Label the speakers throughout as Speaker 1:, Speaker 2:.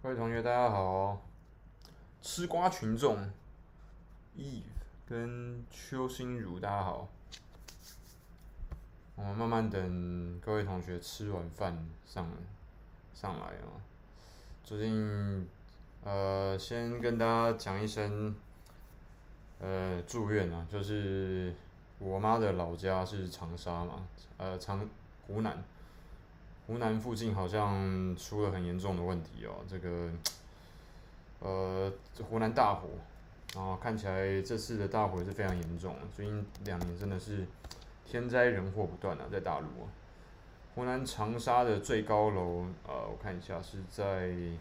Speaker 1: 各位同学，大家好！吃瓜群众，Eve 跟邱心如，大家好。我们慢慢等各位同学吃完饭上上来啊。最近呃，先跟大家讲一声呃祝愿啊，就是我妈的老家是长沙嘛，呃长湖南。湖南附近好像出了很严重的问题哦，这个，呃，湖南大火，然后看起来这次的大火是非常严重，最近两年真的是天灾人祸不断啊，在大陆啊。湖南长沙的最高楼，呃，我看一下是在，因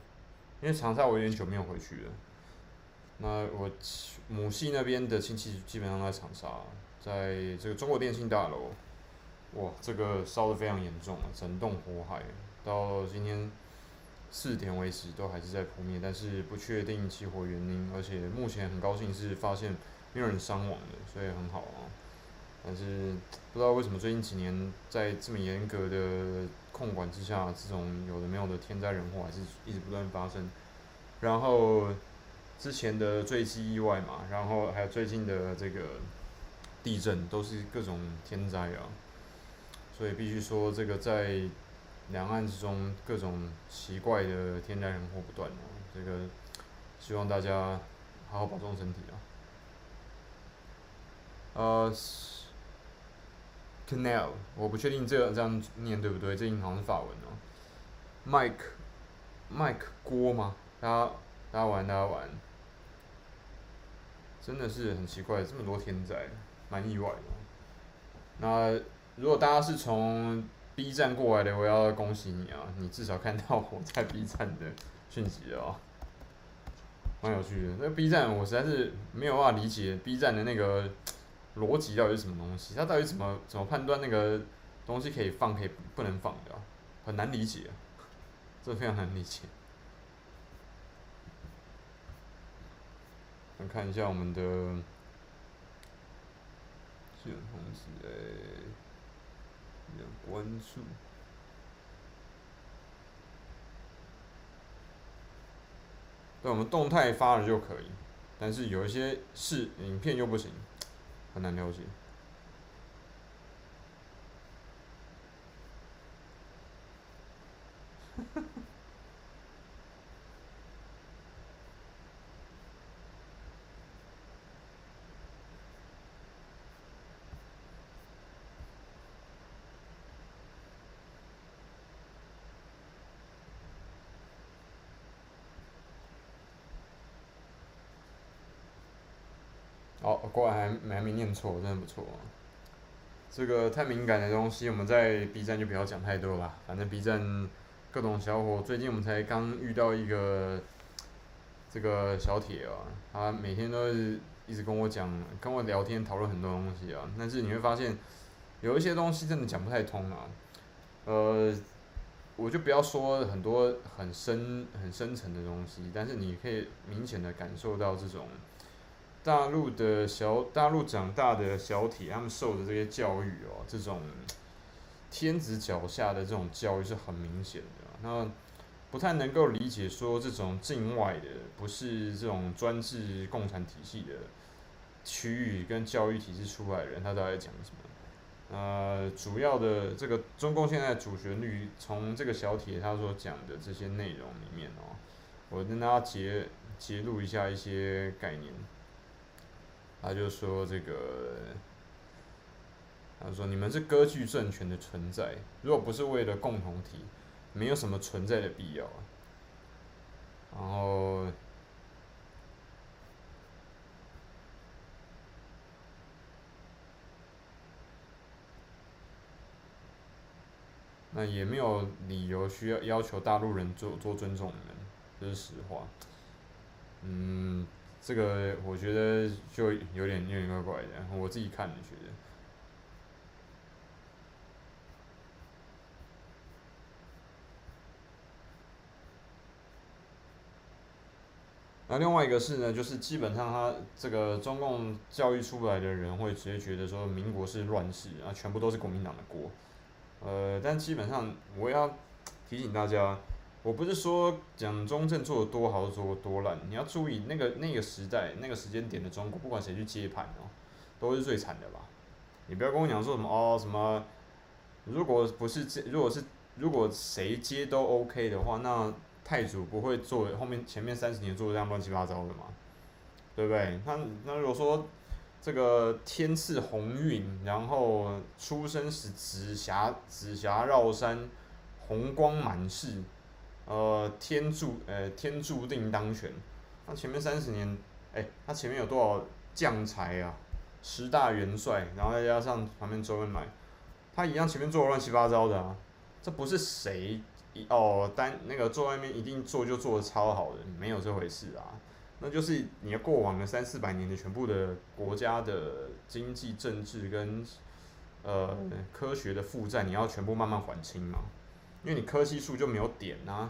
Speaker 1: 为长沙我有点久没有回去了，那我母系那边的亲戚基本上都在长沙，在这个中国电信大楼。哇，这个烧得非常严重啊，整栋火海，到今天四点为止都还是在扑灭，但是不确定起火原因，而且目前很高兴是发现没有人伤亡的，所以很好啊。但是不知道为什么最近几年在这么严格的控管之下，这种有的没有的天灾人祸还是一直不断发生。然后之前的坠机意外嘛，然后还有最近的这个地震，都是各种天灾啊。所以必须说，这个在两岸之中各种奇怪的天灾人祸不断哦。这个希望大家好好保重身体啊。呃，Canal，我不确定这个这样念对不对，这音好像是法文哦。Mike，Mike 郭吗？大家大家玩，大家玩。真的是很奇怪，这么多天灾，蛮意外的。那。如果大家是从 B 站过来的，我要恭喜你啊！你至少看到我在 B 站的讯息了啊，蛮有趣的。那 B 站我实在是没有办法理解 B 站的那个逻辑到底是什么东西，它到底怎么怎么判断那个东西可以放可以不能放的？很难理解啊，这非常难理解。来看一下我们的基本通关注，对，我们动态发了就可以，但是有一些是影片又不行，很难了解。哦，果然还还没念错，真的不错。这个太敏感的东西，我们在 B 站就不要讲太多了。反正 B 站各种小伙，最近我们才刚遇到一个这个小铁啊，他每天都是一直跟我讲，跟我聊天讨论很多东西啊。但是你会发现，有一些东西真的讲不太通啊。呃，我就不要说很多很深很深层的东西，但是你可以明显的感受到这种。大陆的小大陆长大的小铁，他们受的这些教育哦，这种天子脚下的这种教育是很明显的。那不太能够理解说，这种境外的不是这种专制共产体系的区域跟教育体制出来的人，他都在讲什么？呃，主要的这个中共现在主旋律，从这个小铁他所讲的这些内容里面哦，我跟大家截截录一下一些概念。他就说这个，他说你们是割据政权的存在，如果不是为了共同体，没有什么存在的必要。然后，那也没有理由需要要求大陆人做做尊重你们，这是实话。嗯。这个我觉得就有点有点怪怪的，我自己看觉得。那另外一个是呢，就是基本上他这个中共教育出来的人会直接觉得说民国是乱世啊，全部都是国民党的锅。呃，但基本上我要提醒大家，我不是说讲中正做的多好，做的多烂，你要注意那个那个时代那个时间点的中国，不管谁去接盘哦，都是最惨的吧？你不要跟我讲说什么哦什么，如果不是这，如果是如果谁接都 OK 的话，那太祖不会做后面前面三十年做这样乱七八糟的嘛？对不对？那那如果说这个天赐鸿运，然后出生时紫霞紫霞绕山，红光满室。呃，天注呃天注定当权，那前面三十年，哎、欸，他前面有多少将才啊？十大元帅，然后再加上旁边周恩来，他一样前面做的乱七八糟的啊。这不是谁哦单那个坐外面一定做就做的超好的，没有这回事啊。那就是你要过往的三四百年的全部的国家的经济政治跟呃科学的负债，你要全部慢慢还清嘛。因为你科技树就没有点啊，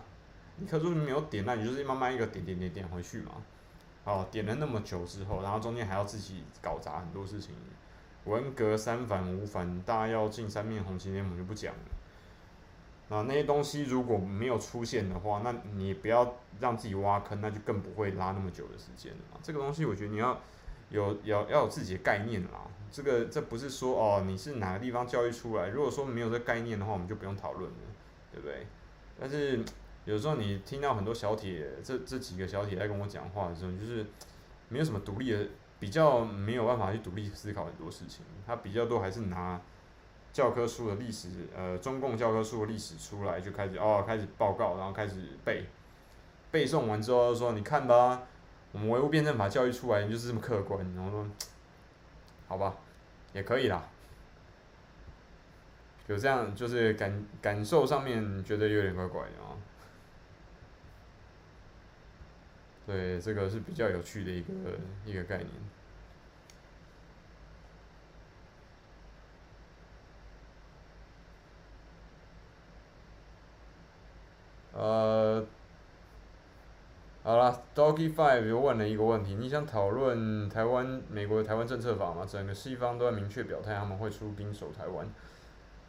Speaker 1: 你科技树没有点，那你就是慢慢一个点点点点回去嘛。哦，点了那么久之后，然后中间还要自己搞砸很多事情，文革三反五反大跃进三面红旗联盟就不讲了。那那些东西如果没有出现的话，那你不要让自己挖坑，那就更不会拉那么久的时间了嘛。这个东西我觉得你要有要要有自己的概念啦。这个这不是说哦你是哪个地方教育出来，如果说没有这概念的话，我们就不用讨论了。对不对？但是有时候你听到很多小铁，这这几个小铁在跟我讲话的时候，就是没有什么独立的，比较没有办法去独立思考很多事情。他比较多还是拿教科书的历史，呃，中共教科书的历史出来就开始哦，开始报告，然后开始背，背诵完之后说，你看吧，我们唯物辩证法教育出来就是这么客观。然后说，好吧，也可以啦。有这样，就是感感受上面觉得有点怪怪的啊。对，这个是比较有趣的一个一个概念。呃，好了，Doggy Five 又问了一个问题，你想讨论台湾美国的台湾政策法吗？整个西方都在明确表态，他们会出兵守台湾。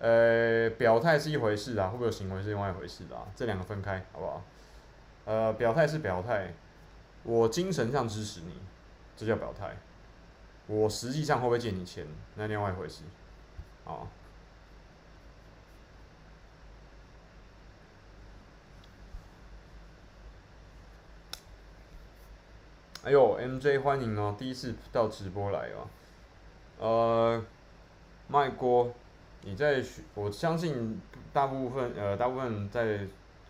Speaker 1: 呃，表态是一回事啊，会不会有行为是另外一回事啊？这两个分开，好不好？呃，表态是表态，我精神上支持你，这叫表态。我实际上会不会借你钱，那另外一回事。啊。哎呦，MJ 欢迎哦，第一次到直播来哦。呃，卖锅。你在学，我相信大部分呃，大部分在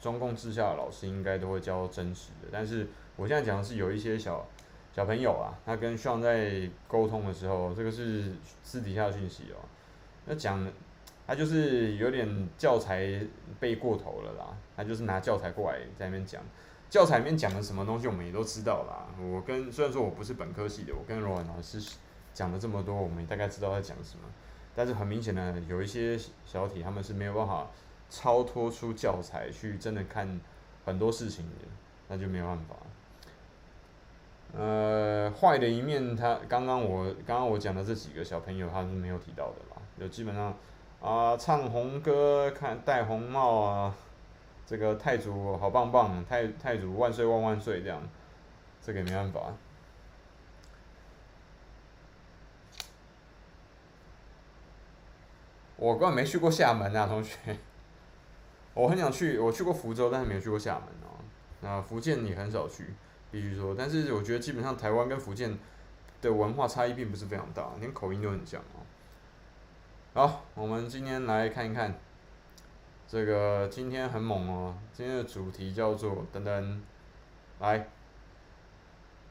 Speaker 1: 中共治下的老师应该都会教真实的。但是我现在讲的是有一些小小朋友啊，他跟 Sean 在沟通的时候，这个是私底下的讯息哦。那讲他就是有点教材背过头了啦，他就是拿教材过来在那边讲，教材里面讲的什么东西我们也都知道啦。我跟虽然说我不是本科系的，我跟罗文老师讲了这么多，我们也大概知道在讲什么。但是很明显的，有一些小体他们是没有办法超脱出教材去真的看很多事情的，那就没有办法。呃，坏的一面，他刚刚我刚刚我讲的这几个小朋友他是没有提到的啦，就基本上啊，唱红歌，看戴红帽啊，这个太祖好棒棒，太太祖万岁万万岁这样，这个也没办法。我根本没去过厦门啊，同学。我很想去，我去过福州，但是没有去过厦门哦。那福建你很少去，必须说。但是我觉得基本上台湾跟福建的文化差异并不是非常大，连口音都很像哦。好，我们今天来看一看，这个今天很猛哦。今天的主题叫做等等，来，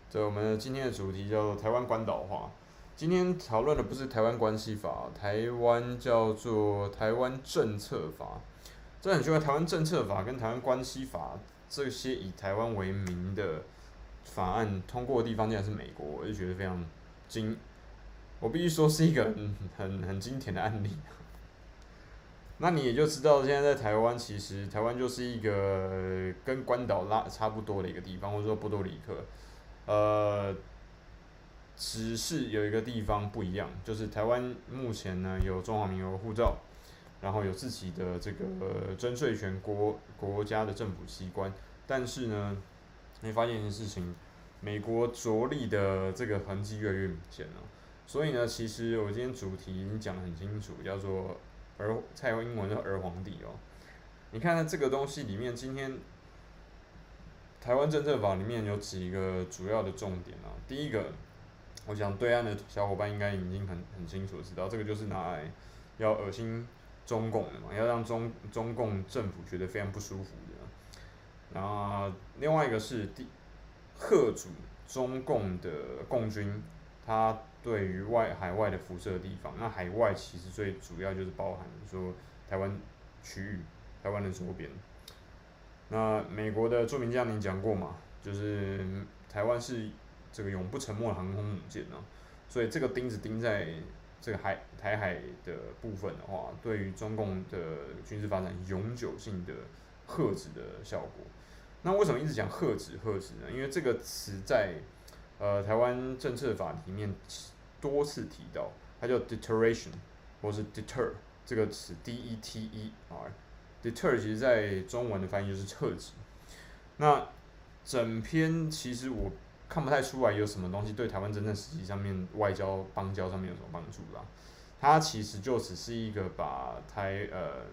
Speaker 1: 这我们今天的主题叫做台湾关岛话。今天讨论的不是台湾关系法，台湾叫做台湾政策法。这很奇怪，台湾政策法跟台湾关系法这些以台湾为名的法案通过的地方竟然是美国，我就觉得非常惊。我必须说是一个很很很经典的案例。那你也就知道，现在在台湾，其实台湾就是一个跟关岛拉差不多的一个地方，或者说波多黎各，呃。只是有一个地方不一样，就是台湾目前呢有中华民国护照，然后有自己的这个征税权国国家的政府机关，但是呢，你发现一件事情，美国着力的这个痕迹越来越明显了。所以呢，其实我今天主题已经讲得很清楚，叫做儿蔡英文的儿皇帝哦。你看看这个东西里面，今天台湾政策法里面有几个主要的重点啊。第一个，我想对岸的小伙伴应该已经很很清楚知道，这个就是拿来要恶心中共的嘛，要让中中共政府觉得非常不舒服的。然后另外一个是第贺主中共的共军，它对于外海外的辐射地方，那海外其实最主要就是包含说台湾区域。台湾的周边，那美国的著名将领讲过嘛，就是台湾是这个永不沉没的航空母舰呢，所以这个钉子钉在这个海台海的部分的话，对于中共的军事发展永久性的遏制的效果。那为什么一直讲遏制遏制呢？因为这个词在呃台湾政策法里面多次提到，它叫 deterration 或是 deter 这个词，D E T E R。deter 其实在中文的翻译就是遏制。那整篇其实我看不太出来有什么东西对台湾真正实际上面外交邦交上面有什么帮助啦。它其实就只是一个把台呃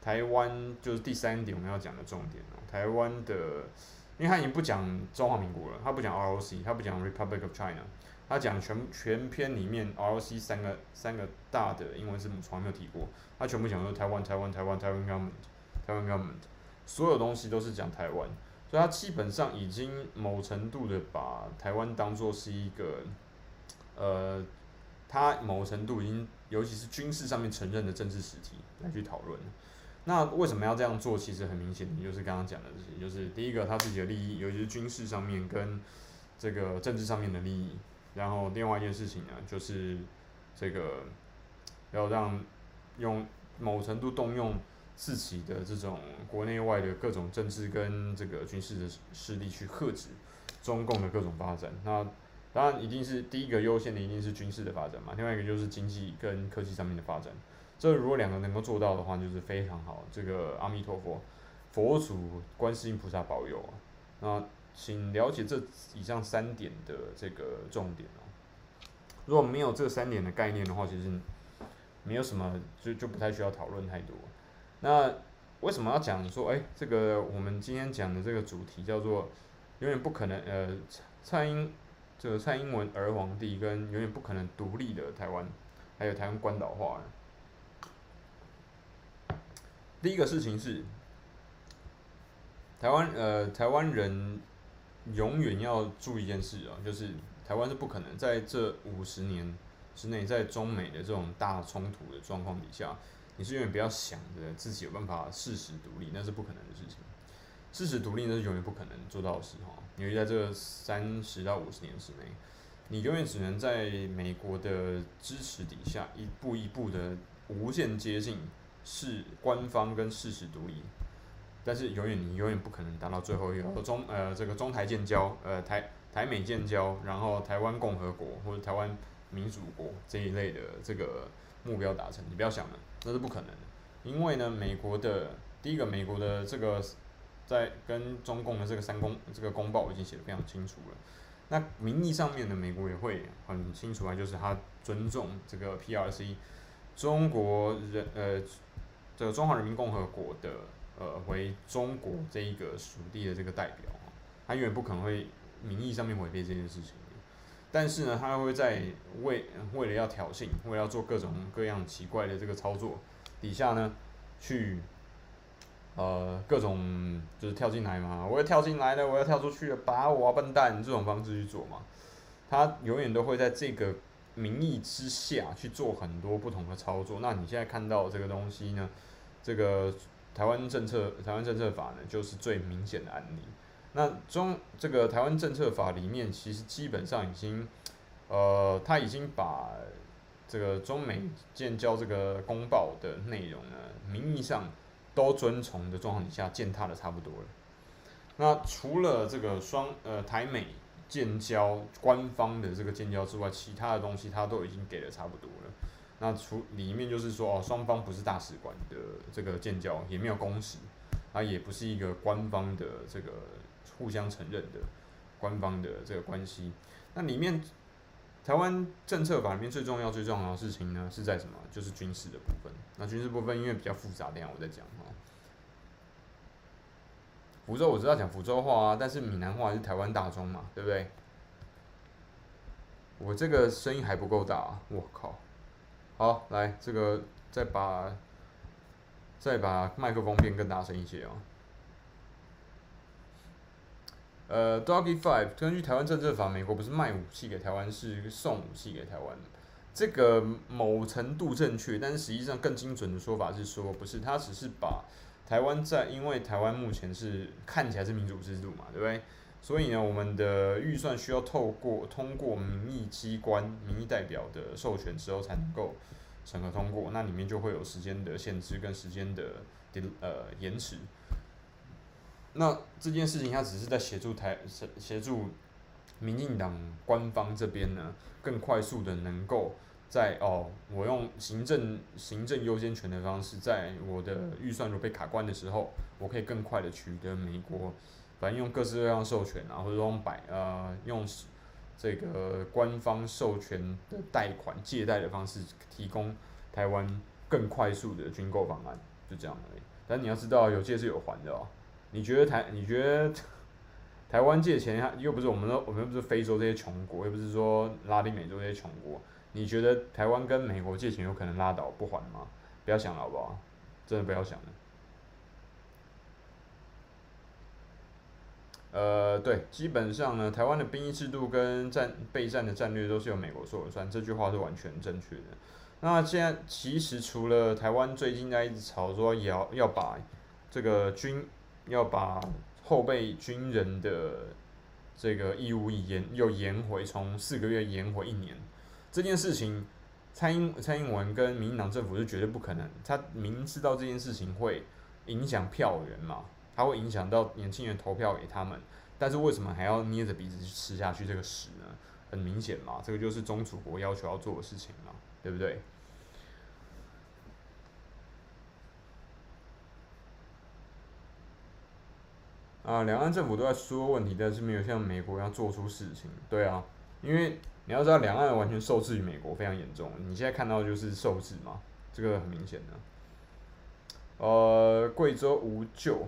Speaker 1: 台湾就是第三点我们要讲的重点哦，台湾的，因为它已经不讲中华民国了，它不讲 ROC，它不讲 Republic of China，它讲全全篇里面 ROC 三个三个大的英文字母从来没有提过。他全部讲说台湾，台湾，台湾，台湾 government，台湾 government，所有东西都是讲台湾，所以他基本上已经某程度的把台湾当做是一个，呃，他某程度已经，尤其是军事上面承认的政治实体来去讨论。那为什么要这样做？其实很明显，就是刚刚讲的这些，就是第一个他自己的利益，尤其是军事上面跟这个政治上面的利益。然后另外一件事情呢，就是这个要让。用某程度动用自己的这种国内外的各种政治跟这个军事的势力去遏制中共的各种发展。那当然一定是第一个优先的，一定是军事的发展嘛。另外一个就是经济跟科技上面的发展。这如果两个能够做到的话，就是非常好。这个阿弥陀佛，佛祖、观世音菩萨保佑啊。那请了解这以上三点的这个重点哦。如果没有这三点的概念的话，其实。没有什么，就就不太需要讨论太多。那为什么要讲说，哎，这个我们今天讲的这个主题叫做永远不可能，呃，蔡英这个蔡英文儿皇帝跟永远不可能独立的台湾，还有台湾关岛化。第一个事情是，台湾呃台湾人永远要注意一件事啊，就是台湾是不可能在这五十年。之内，在中美的这种大冲突的状况底下，你是永远不要想着自己有办法事实独立，那是不可能的事情。事实独立那是永远不可能做到的事哈。因为在这三十到五十年之内，你永远只能在美国的支持底下，一步一步的无限接近是官方跟事实独立。但是永远你永远不可能达到最后一个中呃这个中台建交呃台台美建交，然后台湾共和国或者台湾。民主国这一类的这个目标达成，你不要想了，这是不可能的。因为呢，美国的第一个，美国的这个在跟中共的这个三公这个公报已经写得非常清楚了。那名义上面的美国也会很清楚啊，就是他尊重这个 PRC 中国人呃这个中华人民共和国的呃为中国这一个属地的这个代表，他永远不可能会名义上面违背这件事情。但是呢，他会在为为了要挑衅，为了要做各种各样奇怪的这个操作底下呢，去呃各种就是跳进来嘛，我要跳进来了，我要跳出去了，把我啊笨蛋这种方式去做嘛。他永远都会在这个名义之下去做很多不同的操作。那你现在看到这个东西呢，这个台湾政策台湾政策法呢，就是最明显的案例。那中这个台湾政策法里面，其实基本上已经，呃，他已经把这个中美建交这个公报的内容呢，名义上都遵从的状况底下践踏的差不多了。那除了这个双呃台美建交官方的这个建交之外，其他的东西他都已经给的差不多了。那除里面就是说哦，双方不是大使馆的这个建交，也没有公使，啊也不是一个官方的这个互相承认的官方的这个关系。那里面台湾政策法里面最重要最重要的事情呢，是在什么？就是军事的部分。那军事部分因为比较复杂，等下我再讲哈。福州我知道讲福州话啊，但是闽南话是台湾大宗嘛，对不对？我这个声音还不够大啊，我靠！好，来这个再把再把麦克风变更大声一些哦。呃，Doggy Five，根据台湾政策法，美国不是卖武器给台湾，是送武器给台湾。这个某程度正确，但是实际上更精准的说法是说，不是，他只是把。台湾在，因为台湾目前是看起来是民主制度嘛，对不对？所以呢，我们的预算需要透过通过民意机关、民意代表的授权之后才能够审核通过，那里面就会有时间的限制跟时间的呃延迟。那这件事情，它只是在协助台协协助民进党官方这边呢，更快速的能够。在哦，我用行政行政优先权的方式，在我的预算如果被卡关的时候，我可以更快的取得美国，反正用各式各样授权啊，或者用百呃用这个官方授权的贷款借贷的方式，提供台湾更快速的军购方案，就这样而已。但你要知道，有借是有还的哦。你觉得台你觉得台湾借钱，又不是我们的我们又不是非洲这些穷国，又不是说拉丁美洲这些穷国。你觉得台湾跟美国借钱有可能拉倒不还吗？不要想了，好不好？真的不要想了。呃，对，基本上呢，台湾的兵役制度跟战备战的战略都是由美国说了算，这句话是完全正确的。那现在其实除了台湾最近在一直吵说要要把这个军要把后备军人的这个义务延又延回，从四个月延回一年。这件事情，蔡英蔡英文跟民进党政府是绝对不可能。他明知道这件事情会影响票源嘛，他会影响到年轻人投票给他们，但是为什么还要捏着鼻子去吃下去这个屎呢？很明显嘛，这个就是宗主国要求要做的事情嘛，对不对？啊，两岸政府都在说问题，但是没有像美国要做出事情。对啊，因为。你要知道，两岸完全受制于美国，非常严重。你现在看到就是受制嘛，这个很明显的。呃，贵州无救，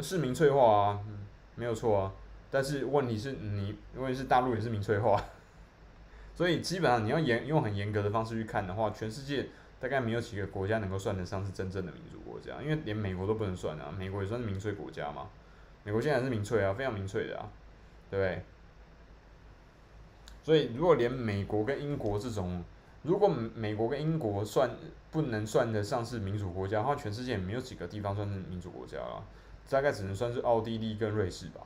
Speaker 1: 是民粹化啊，嗯，没有错啊。但是问题是你，问题是大陆也是民粹化，所以基本上你要严用很严格的方式去看的话，全世界大概没有几个国家能够算得上是真正的民主国家，因为连美国都不能算啊，美国也算是民粹国家嘛。美国现在还是民粹啊，非常民粹的啊，对不对？所以，如果连美国跟英国这种，如果美国跟英国算不能算得上是民主国家的话，全世界也没有几个地方算是民主国家了，大概只能算是奥地利跟瑞士吧，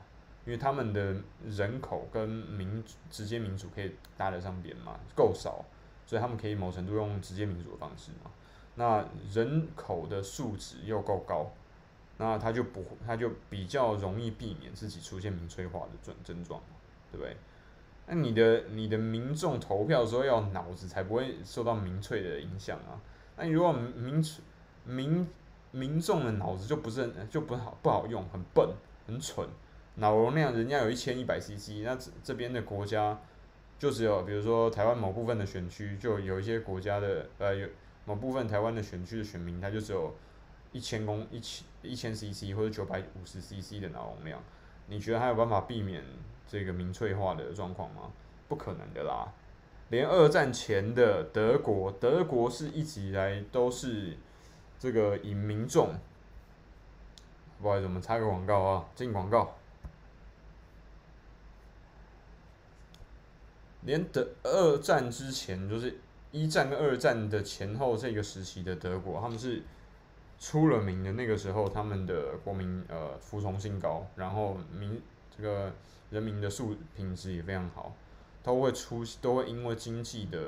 Speaker 1: 因为他们的人口跟民直接民主可以搭得上边嘛，够少，所以他们可以某程度用直接民主的方式嘛。那人口的素质又够高，那他就不，他就比较容易避免自己出现民粹化的症症状，对不对？那你的你的民众投票的时候要脑子才不会受到民粹的影响啊。那如果民民民众的脑子就不是就不好不好用，很笨很蠢，脑容量人家有一千一百 CC，那这这边的国家就只有比如说台湾某部分的选区就有一些国家的呃有某部分台湾的选区的选民他就只有一千公一千一千 CC 或者九百五十 CC 的脑容量，你觉得还有办法避免？这个民粹化的状况吗？不可能的啦！连二战前的德国，德国是一直以来都是这个以民众，不好意思，我们插个广告啊，进广告。连德二战之前，就是一战跟二战的前后这个时期的德国，他们是出了名的。那个时候，他们的国民呃服从性高，然后民这个。人民的素品质也非常好，都会出都会因为经济的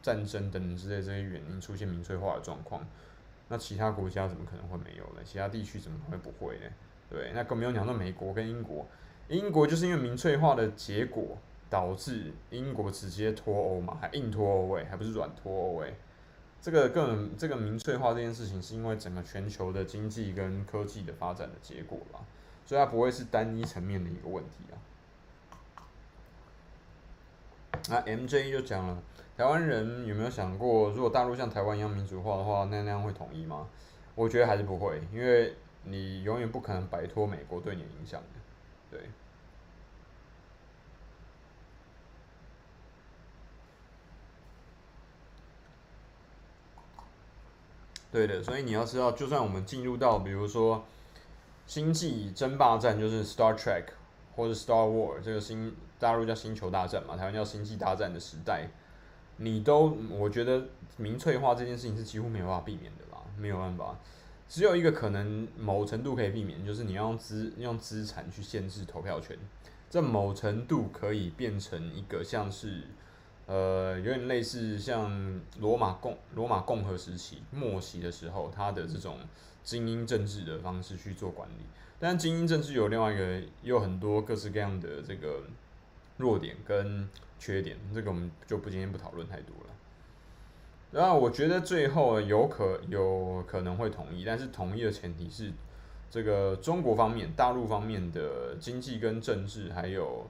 Speaker 1: 战争等等之类这些原因出现民粹化的状况。那其他国家怎么可能会没有呢？其他地区怎么会不会呢？对，那更没有讲到美国跟英国，英国就是因为民粹化的结果，导致英国直接脱欧嘛，还硬脱欧诶，还不是软脱欧诶。这个更这个民粹化这件事情，是因为整个全球的经济跟科技的发展的结果吧，所以它不会是单一层面的一个问题啊。那 MJ 就讲了，台湾人有没有想过，如果大陆像台湾一样民主化的话，那那样会统一吗？我觉得还是不会，因为你永远不可能摆脱美国对你的影响，对。对的，所以你要知道，就算我们进入到比如说星际争霸战，就是 Star Trek 或者 Star War 这个星大陆叫星球大战嘛，台湾叫星际大战的时代，你都我觉得民粹化这件事情是几乎没有办法避免的啦，没有办法，只有一个可能某程度可以避免，就是你要用资用资产去限制投票权，这某程度可以变成一个像是。呃，有点类似像罗马共罗马共和时期末期的时候，他的这种精英政治的方式去做管理。但精英政治有另外一个，也有很多各式各样的这个弱点跟缺点，这个我们就不今天不讨论太多了。然后我觉得最后有可有可能会统一，但是统一的前提是这个中国方面、大陆方面的经济跟政治还有。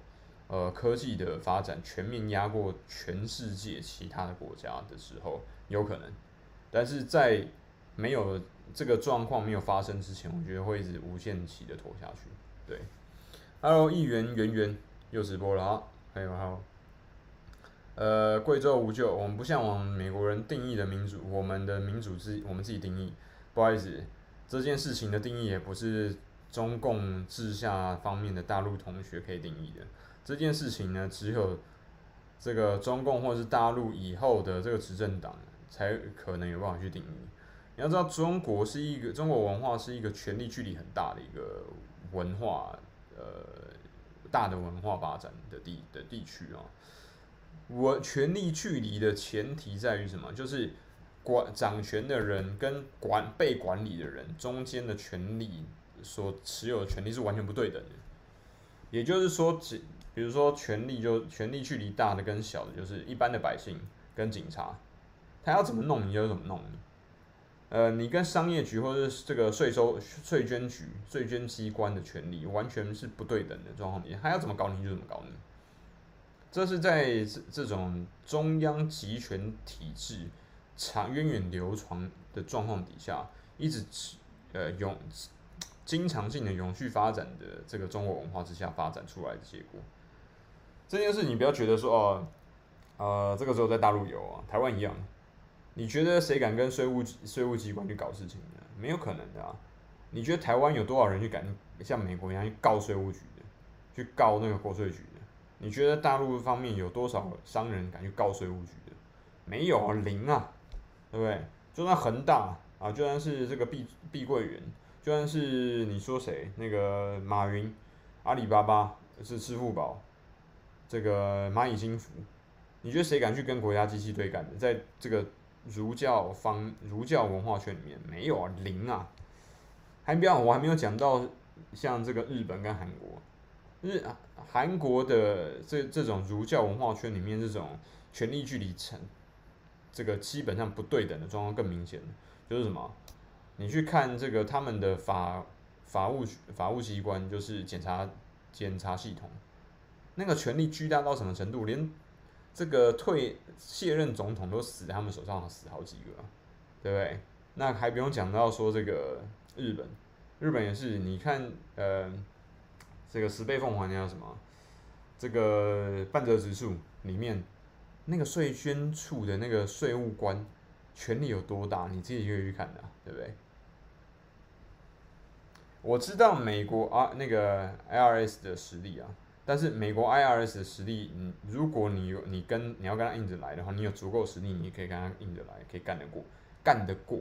Speaker 1: 呃，科技的发展全面压过全世界其他的国家的时候，有可能，但是在没有这个状况没有发生之前，我觉得会一直无限期的拖下去。对，Hello，议员圆圆又直播了啊，还有还有，呃，贵州无救，我们不向往美国人定义的民主，我们的民主自我们自己定义。不好意思，这件事情的定义也不是中共治下方面的大陆同学可以定义的。这件事情呢，只有这个中共或者是大陆以后的这个执政党才可能有办法去定义。你要知道，中国是一个中国文化是一个权力距离很大的一个文化，呃，大的文化发展的地的地区啊。我权力距离的前提在于什么？就是管掌权的人跟管被管理的人中间的权力所持有的权力是完全不对等的。也就是说，只比如说，权力就权力距离大的跟小的，就是一般的百姓跟警察，他要怎么弄你就怎么弄你。呃，你跟商业局或者是这个税收税捐局、税捐机关的权力完全是不对等的状况你，他要怎么搞你就怎么搞你。这是在这这种中央集权体制长源远流长的状况底下，一直呃永经常性的永续发展的这个中国文化之下发展出来的结果。这件事你不要觉得说哦，呃，这个时候在大陆有啊，台湾一样。你觉得谁敢跟税务税务机关去搞事情呢？没有可能的啊。你觉得台湾有多少人去敢像美国一样去告税务局的，去告那个国税局的？你觉得大陆方面有多少商人敢去告税务局的？没有啊，零啊，对不对？就算恒大啊，就算是这个碧碧桂园，就算是你说谁那个马云，阿里巴巴是支付宝。这个蚂蚁金服，你觉得谁敢去跟国家机器对干的？在这个儒教方儒教文化圈里面，没有啊，零啊。还不要，我还没有讲到像这个日本跟韩国，日韩国的这这种儒教文化圈里面，这种权力距离成这个基本上不对等的状况更明显。就是什么？你去看这个他们的法法务法务机关，就是检察检察系统。那个权力巨大到什么程度？连这个退卸任总统都死在他们手上，死好几个，对不对？那还不用讲到说这个日本，日本也是，你看，呃，这个十倍奉还那叫什么？这个半泽直树里面那个税捐处的那个税务官权力有多大？你自己可以去看的，对不对？我知道美国啊，那个 IRS 的实力啊。但是美国 IRS 的实力，嗯，如果你有你跟你要跟他硬着来的话，你有足够实力，你可以跟他硬着来，可以干得过，干得过。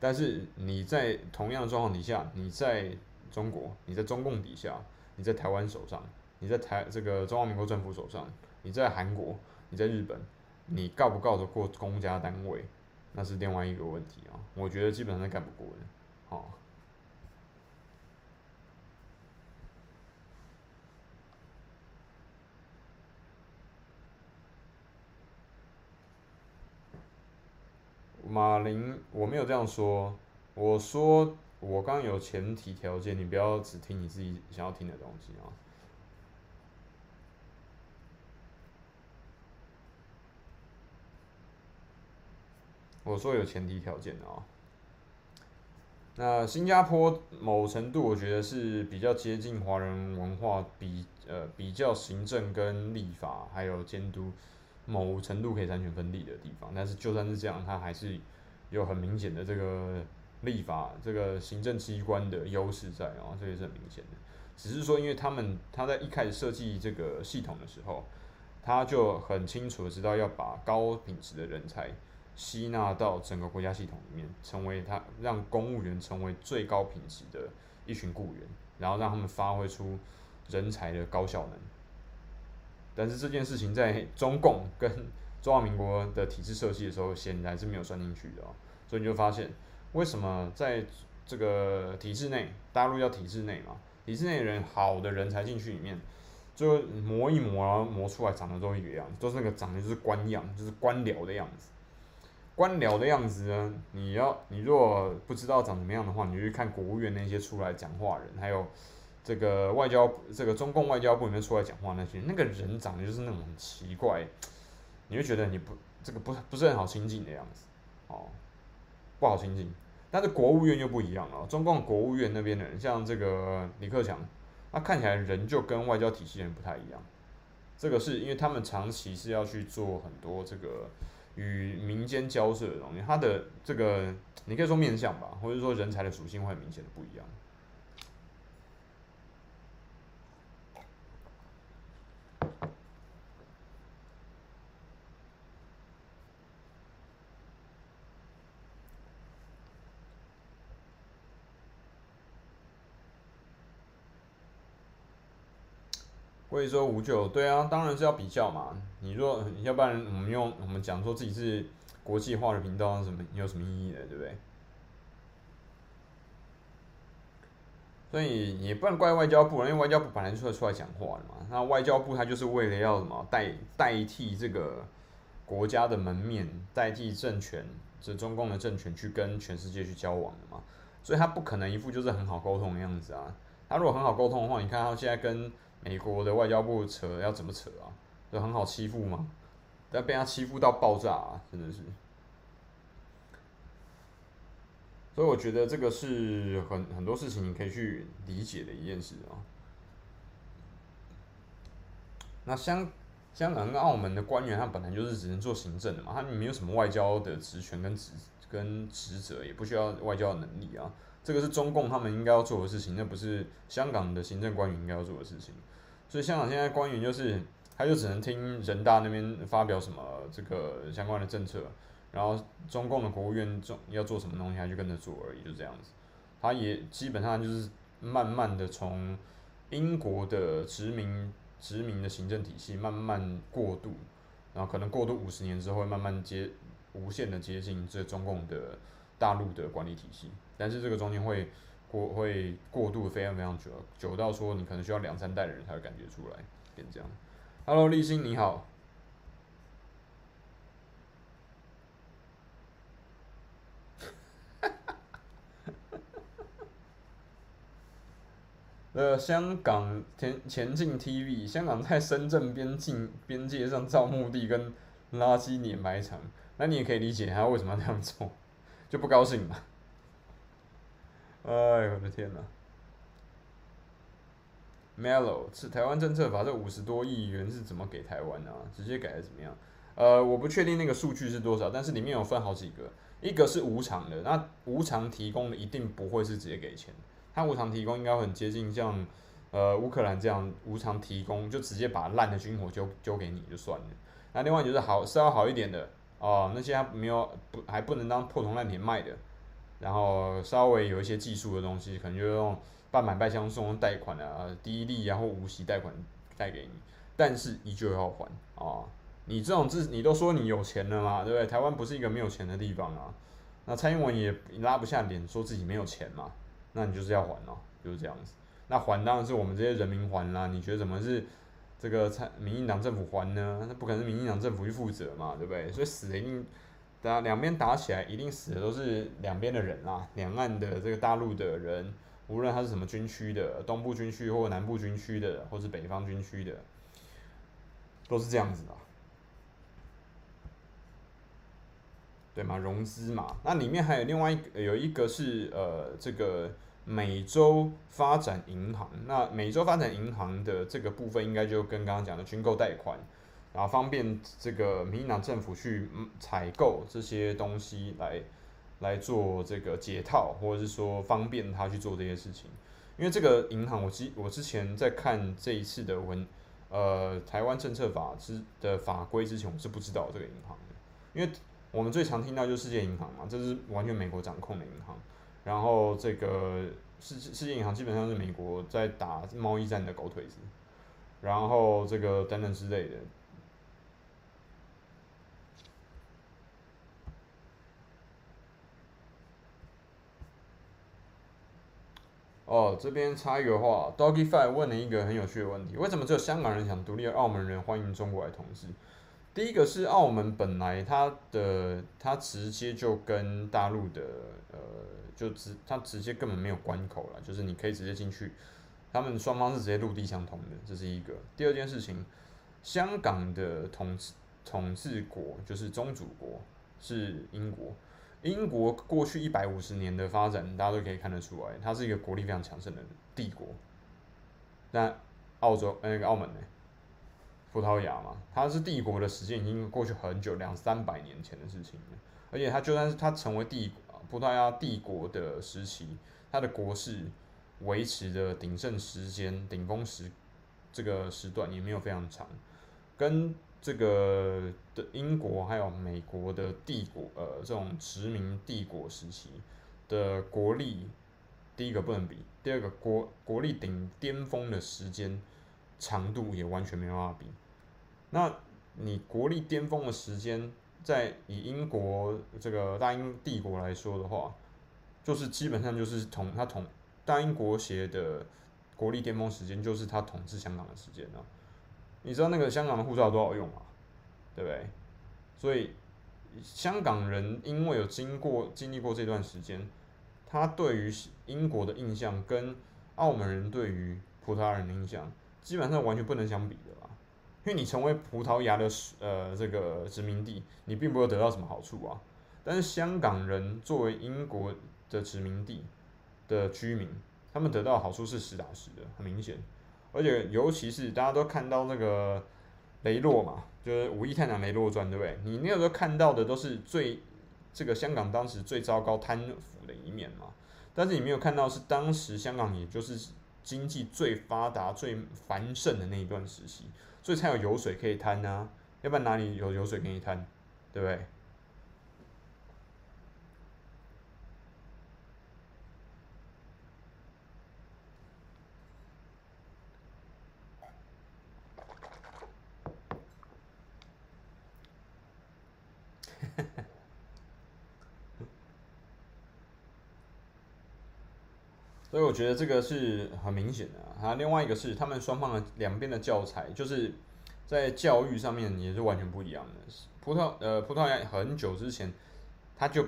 Speaker 1: 但是你在同样的状况底下，你在中国，你在中共底下，你在台湾手上，你在台这个中华民国政府手上，你在韩国，你在日本，你告不告得过公家单位，那是另外一个问题啊。我觉得基本上是干不过的，好。马林，我没有这样说。我说我刚有前提条件，你不要只听你自己想要听的东西啊。我说有前提条件的啊。那新加坡某程度我觉得是比较接近华人文化比，比呃比较行政跟立法还有监督某程度可以三权分立的地方。但是就算是这样，它还是有很明显的这个立法这个行政机关的优势在啊，这也是很明显的。只是说，因为他们他在一开始设计这个系统的时候，他就很清楚的知道要把高品质的人才。吸纳到整个国家系统里面，成为他让公务员成为最高品质的一群雇员，然后让他们发挥出人才的高效能。但是这件事情在中共跟中华民国的体制设计的时候，显然是没有算进去的。所以你就发现，为什么在这个体制内，大陆叫体制内嘛，体制内人好的人才进去里面，就磨一磨，然后磨出来长得都一个样，都是那个长得就是官样，就是官僚的样子。官僚的样子呢？你要你如果不知道长什么样的话，你就去看国务院那些出来讲话人，还有这个外交这个中共外交部里面出来讲话那些，那个人长得就是那种很奇怪，你会觉得你不这个不不是很好亲近的样子哦，不好亲近。但是国务院又不一样了，中共国务院那边的人，像这个李克强，他看起来人就跟外交体系人不太一样。这个是因为他们长期是要去做很多这个。与民间交涉的东西，他的这个你可以说面向吧，或者说人才的属性会很明显的不一样。贵州无救，对啊，当然是要比较嘛。你若要不然我们用我们讲说自己是国际化的频道，什么有什么意义呢？对不对？所以也不能怪外交部，因为外交部本来就会出来讲话的嘛。那外交部它就是为了要什么代代替这个国家的门面，代替政权，这中共的政权去跟全世界去交往的嘛。所以他不可能一副就是很好沟通的样子啊。他如果很好沟通的话，你看他现在跟。美国的外交部扯要怎么扯啊？就很好欺负吗？但被他欺负到爆炸啊，真的是。所以我觉得这个是很很多事情你可以去理解的一件事啊。那香香港跟澳门的官员，他本来就是只能做行政的嘛，他没有什么外交的职权跟职跟职责，也不需要外交能力啊。这个是中共他们应该要做的事情，那不是香港的行政官员应该要做的事情。所以香港现在官员就是，他就只能听人大那边发表什么这个相关的政策，然后中共的国务院中要做什么东西，他就跟着做而已，就这样子。他也基本上就是慢慢的从英国的殖民殖民的行政体系慢慢过渡，然后可能过渡五十年之后慢慢接无限的接近这中共的大陆的管理体系，但是这个中间会。过会过渡非常非常久，久到说你可能需要两三代的人才会感觉出来，变这样。Hello，立新你好。呃，香港前前进 TV，香港在深圳边境边界上造墓地跟垃圾掩埋场，那你也可以理解他为什么要这样做，就不高兴嘛。哎我的天呐！Melo 是台湾政策法这五十多亿元是怎么给台湾的？直接给还是怎么样？呃，我不确定那个数据是多少，但是里面有分好几个，一个是无偿的，那无偿提供的一定不会是直接给钱，他无偿提供应该很接近像呃乌克兰这样无偿提供，就直接把烂的军火丢丢给你就算了。那另外就是好稍微好一点的哦，那些还没有不还不能当破铜烂铁卖的。然后稍微有一些技术的东西，可能就用半买半相送贷款啊，低利然后无息贷款贷给你，但是依旧要还啊。你这种自你都说你有钱了嘛，对不对？台湾不是一个没有钱的地方啊。那蔡英文也拉不下脸说自己没有钱嘛，那你就是要还哦，就是这样子。那还当然是我们这些人民还啦。你觉得怎么是这个蔡民进党政府还呢？那不可能是民进党政府去负责嘛，对不对？所以死的一定。打两边打起来，一定死的都是两边的人啦，两岸的这个大陆的人，无论他是什么军区的，东部军区或南部军区的，或是北方军区的，都是这样子的，对吗？融资嘛，那里面还有另外一个，有一个是呃这个。美洲发展银行，那美洲发展银行的这个部分，应该就跟刚刚讲的军购贷款，然后方便这个民进党政府去采购这些东西来来做这个解套，或者是说方便他去做这些事情。因为这个银行，我之我之前在看这一次的文，呃，台湾政策法之的法规之前，我是不知道这个银行的，因为我们最常听到就是世界银行嘛，这是完全美国掌控的银行。然后这个世世界银行基本上是美国在打贸易战的狗腿子，然后这个等等之类的。哦，这边插一个话，Doggy Five 问了一个很有趣的问题：为什么只有香港人想独立，而澳门人欢迎中国来统治？第一个是澳门本来它的它直接就跟大陆的呃。就直，它直接根本没有关口了，就是你可以直接进去，他们双方是直接陆地相通的，这是一个。第二件事情，香港的统治统治国就是宗主国是英国，英国过去一百五十年的发展，大家都可以看得出来，它是一个国力非常强盛的帝国。那澳洲那个澳门呢？葡萄牙嘛，它是帝国的时间已经过去很久，两三百年前的事情了，而且它就算是它成为帝。葡萄牙帝国的时期，它的国势维持的鼎盛时间、顶峰时这个时段也没有非常长，跟这个的英国还有美国的帝国，呃，这种殖民帝国时期的国力，第一个不能比，第二个国国力顶巅峰的时间长度也完全没办法比。那你国力巅峰的时间？在以英国这个大英帝国来说的话，就是基本上就是统他统大英国协的国力巅峰时间，就是他统治香港的时间了。你知道那个香港的护照多好用吗？对不对？所以香港人因为有经过经历过这段时间，他对于英国的印象跟澳门人对于葡萄牙人的印象，基本上完全不能相比的。因为你成为葡萄牙的呃这个殖民地，你并不会得到什么好处啊。但是香港人作为英国的殖民地的居民，他们得到好处是实打实的，很明显。而且尤其是大家都看到那个雷洛嘛，就是《五亿探长雷洛传》，对不对？你那个时候看到的都是最这个香港当时最糟糕贪腐的一面嘛。但是你没有看到是当时香港也就是经济最发达、最繁盛的那一段时期。所以才有油水可以贪呐、啊，要不然哪里有油水给你贪，对不对？所以我觉得这个是很明显的啊。另外一个是，他们双方的两边的教材，就是在教育上面也是完全不一样的。葡萄呃葡萄牙很久之前，他就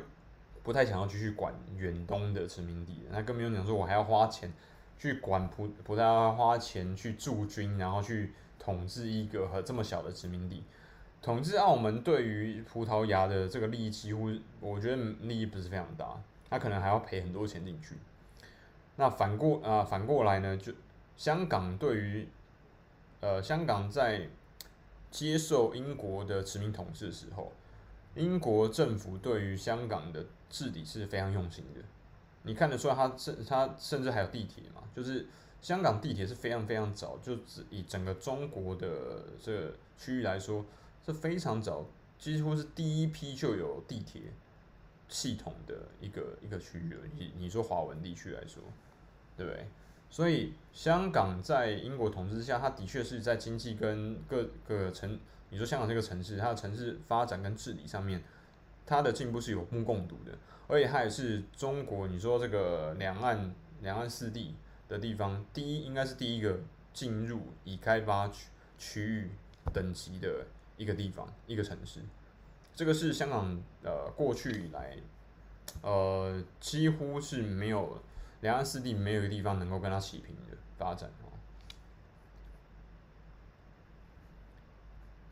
Speaker 1: 不太想要继续管远东的殖民地，他更没有讲说我还要花钱去管葡葡萄牙，花钱去驻军，然后去统治一个和这么小的殖民地。统治澳门对于葡萄牙的这个利益，几乎我觉得利益不是非常大，他可能还要赔很多钱进去。那反过啊、反过来呢，就香港对于呃香港在接受英国的殖民统治的时候，英国政府对于香港的治理是非常用心的。你看得出来，它甚它甚至还有地铁嘛，就是香港地铁是非常非常早，就只以整个中国的这个区域来说是非常早，几乎是第一批就有地铁系统的一个一个区域。你你说华文地区来说。对不对？所以香港在英国统治之下，它的确是在经济跟各个城，你说香港这个城市，它的城市发展跟治理上面，它的进步是有目共睹的。而且它也是中国，你说这个两岸两岸四地的地方，第一应该是第一个进入已开发区区域等级的一个地方，一个城市。这个是香港呃过去以来，呃几乎是没有两岸四地没有一个地方能够跟它齐平的发展，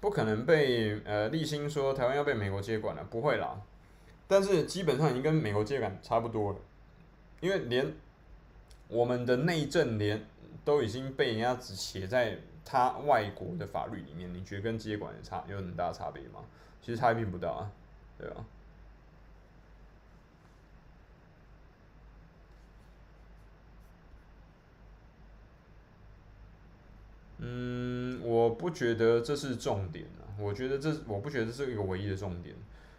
Speaker 1: 不可能被呃立新说台湾要被美国接管了，不会啦，但是基本上已经跟美国接管差不多了，因为连我们的内政连都已经被人家只写在他外国的法律里面，你觉得跟接管的差有很大差别吗？其实差异并不大啊，对吧？嗯，我不觉得这是重点啊，我觉得这我不觉得这是一个唯一的重点。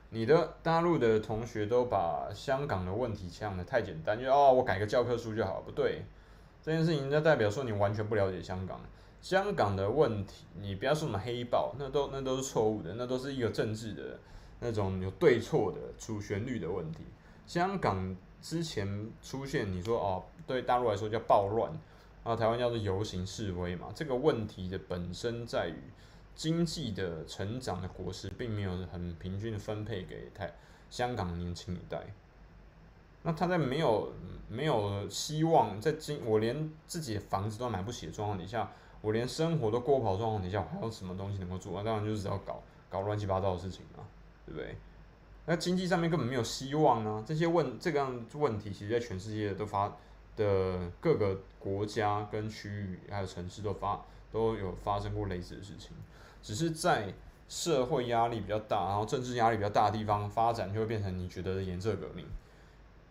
Speaker 1: 你的大陆的同学都把香港的问题想的太简单，就哦，我改个教科书就好了，不对。这件事情就代表说你完全不了解香港。香港的问题，你不要说什么黑暴，那都那都是错误的，那都是一个政治的那种有对错的主旋律的问题。香港之前出现，你说哦，对大陆来说叫暴乱，然后台湾叫做游行示威嘛，这个问题的本身在于经济的成长的果实并没有很平均的分配给台香港年轻一代。那他在没有没有希望，在经我连自己的房子都买不起的状况底下。我连生活都过不好状况底下，我还有什么东西能够做？那当然就是要搞搞乱七八糟的事情嘛，对不对？那经济上面根本没有希望啊！这些问这个样问题，其实在全世界都发的各个国家跟区域还有城市都发都有发生过类似的事情，只是在社会压力比较大，然后政治压力比较大的地方发展，就会变成你觉得的颜色革命。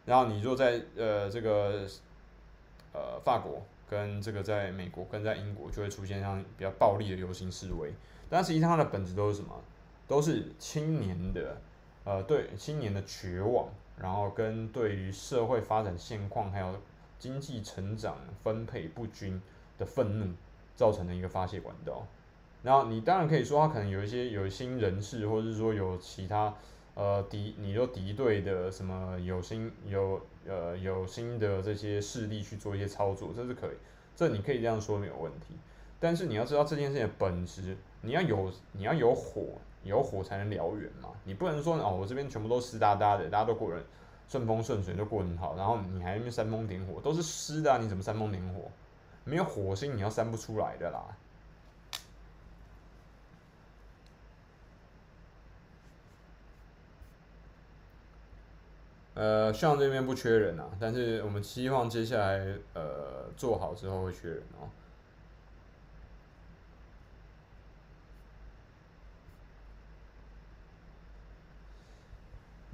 Speaker 1: 然后你若在呃这个呃法国。跟这个在美国跟在英国就会出现像比较暴力的游行示威，但实际上它的本质都是什么？都是青年的，呃，对青年的绝望，然后跟对于社会发展现况还有经济成长分配不均的愤怒造成的一个发泄管道。然后你当然可以说，他可能有一些有心人士，或者是说有其他呃敌，你说敌对的什么有心有。呃，有新的这些势力去做一些操作，这是可以，这你可以这样说没有问题。但是你要知道这件事情的本质，你要有你要有火，有火才能燎原嘛。你不能说哦，我这边全部都湿哒哒的，大家都过得顺风顺水，都过很好，然后你还那边煽风点火，都是湿的啊，你怎么煽风点火？没有火星，你要煽不出来的啦。呃，像这边不缺人啊，但是我们希望接下来呃做好之后会缺人哦。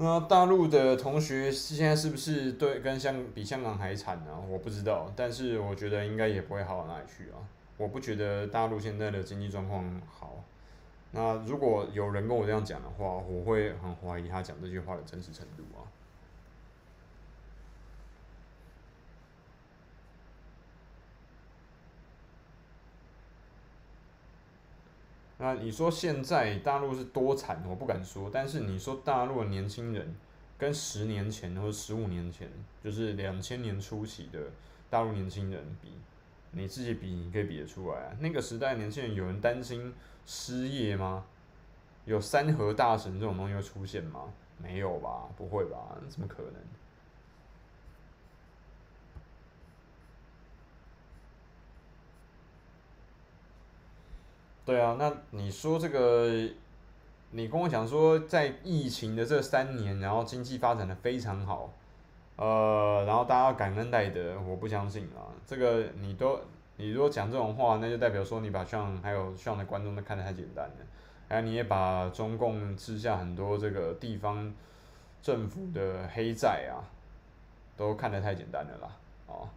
Speaker 1: 那大陆的同学现在是不是对跟香比香港还惨呢？我不知道，但是我觉得应该也不会好到哪里去啊。我不觉得大陆现在的经济状况好。那如果有人跟我这样讲的话，我会很怀疑他讲这句话的真实程度啊。那你说现在大陆是多惨？我不敢说。但是你说大陆的年轻人跟十年前或者十五年前，就是两千年初期的大陆年轻人比，你自己比，你可以比得出来啊？那个时代年轻人有人担心失业吗？有三和大神这种东西会出现吗？没有吧？不会吧？怎么可能？对啊，那你说这个，你跟我讲说，在疫情的这三年，然后经济发展的非常好，呃，然后大家感恩戴德，我不相信啊。这个你都，你如果讲这种话，那就代表说你把像还有像的观众都看得太简单了，还有你也把中共之下很多这个地方政府的黑债啊，都看得太简单了啦，哦。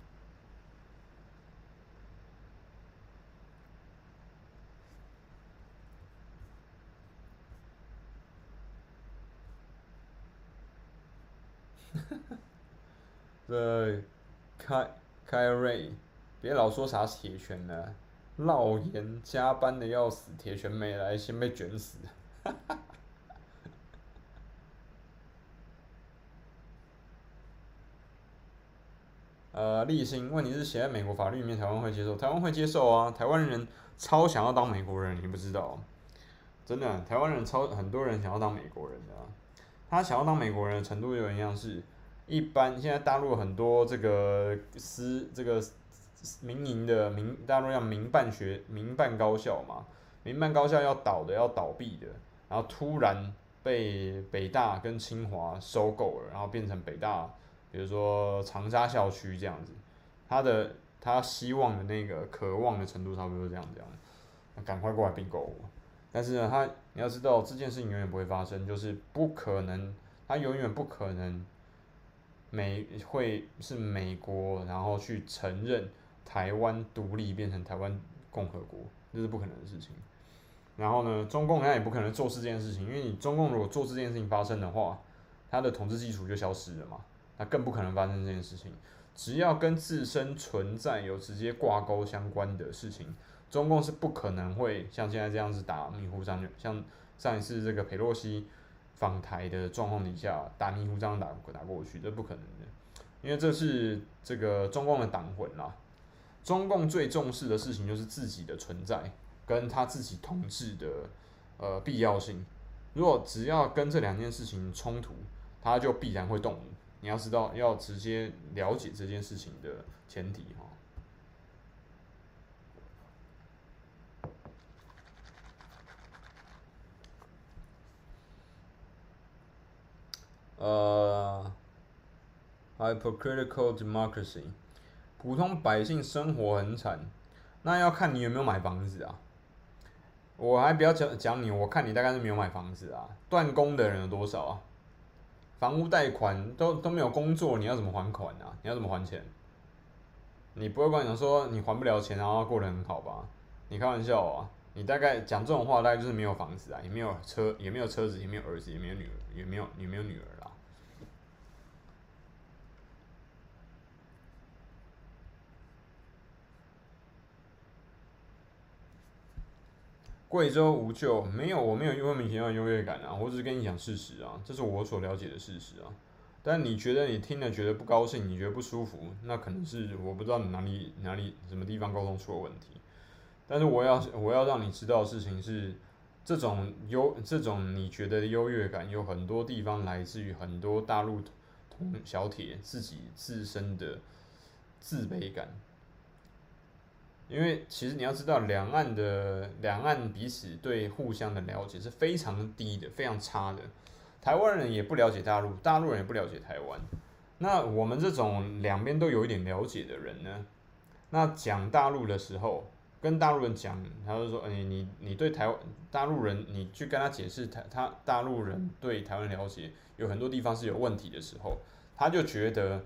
Speaker 1: 对，开开瑞，别老说啥铁拳了，烙盐加班的要死，铁拳没来，先被卷死。呃，立新，问题是写在美国法律里面，台湾会接受？台湾会接受啊，台湾人超想要当美国人，你不知道？真的，台湾人超很多人想要当美国人的啊。他想要当美国人的程度有点像是，一般现在大陆很多这个私这个民营的民大陆要民办学民办高校嘛，民办高校要倒的要倒闭的，然后突然被北大跟清华收购了，然后变成北大，比如说长沙校区这样子，他的他希望的那个渴望的程度差不多这样这样，赶快过来并购我。但是呢，他你要知道这件事情永远不会发生，就是不可能，它永远不可能美会是美国，然后去承认台湾独立变成台湾共和国，这是不可能的事情。然后呢，中共他也不可能做事这件事情，因为你中共如果做这件事情发生的话，他的统治基础就消失了嘛，那更不可能发生这件事情。只要跟自身存在有直接挂钩相关的事情。中共是不可能会像现在这样子打迷糊仗，像上一次这个裴洛西访台的状况底下打迷糊仗打打过去，这不可能的，因为这是这个中共的党魂啦。中共最重视的事情就是自己的存在跟他自己统治的呃必要性。如果只要跟这两件事情冲突，他就必然会动武。你要知道，要直接了解这件事情的前提哈。呃、，hypocritical democracy，普通百姓生活很惨，那要看你有没有买房子啊。我还不要讲讲你，我看你大概是没有买房子啊。断供的人有多少啊？房屋贷款都都没有工作，你要怎么还款啊？你要怎么还钱？你不会跟我讲说你还不了钱，然后过得很好吧？你开玩笑啊！你大概讲这种话，大概就是没有房子啊，也没有车，也没有车子，也没有儿子，也没有女儿，也没有也没有女儿。贵州无救，没有，我没有莫名其妙的优越感啊，我只是跟你讲事实啊，这是我所了解的事实啊。但你觉得你听了觉得不高兴，你觉得不舒服，那可能是我不知道你哪里哪里什么地方沟通出了问题。但是我要我要让你知道的事情是，这种优这种你觉得优越感，有很多地方来自于很多大陆同小铁自己自身的自卑感。因为其实你要知道，两岸的两岸彼此对互相的了解是非常低的，非常差的。台湾人也不了解大陆，大陆人也不了解台湾。那我们这种两边都有一点了解的人呢，那讲大陆的时候，跟大陆人讲，他就说：“你你你对台湾大陆人，你去跟他解释台他大陆人对台湾了解有很多地方是有问题的时候，他就觉得。”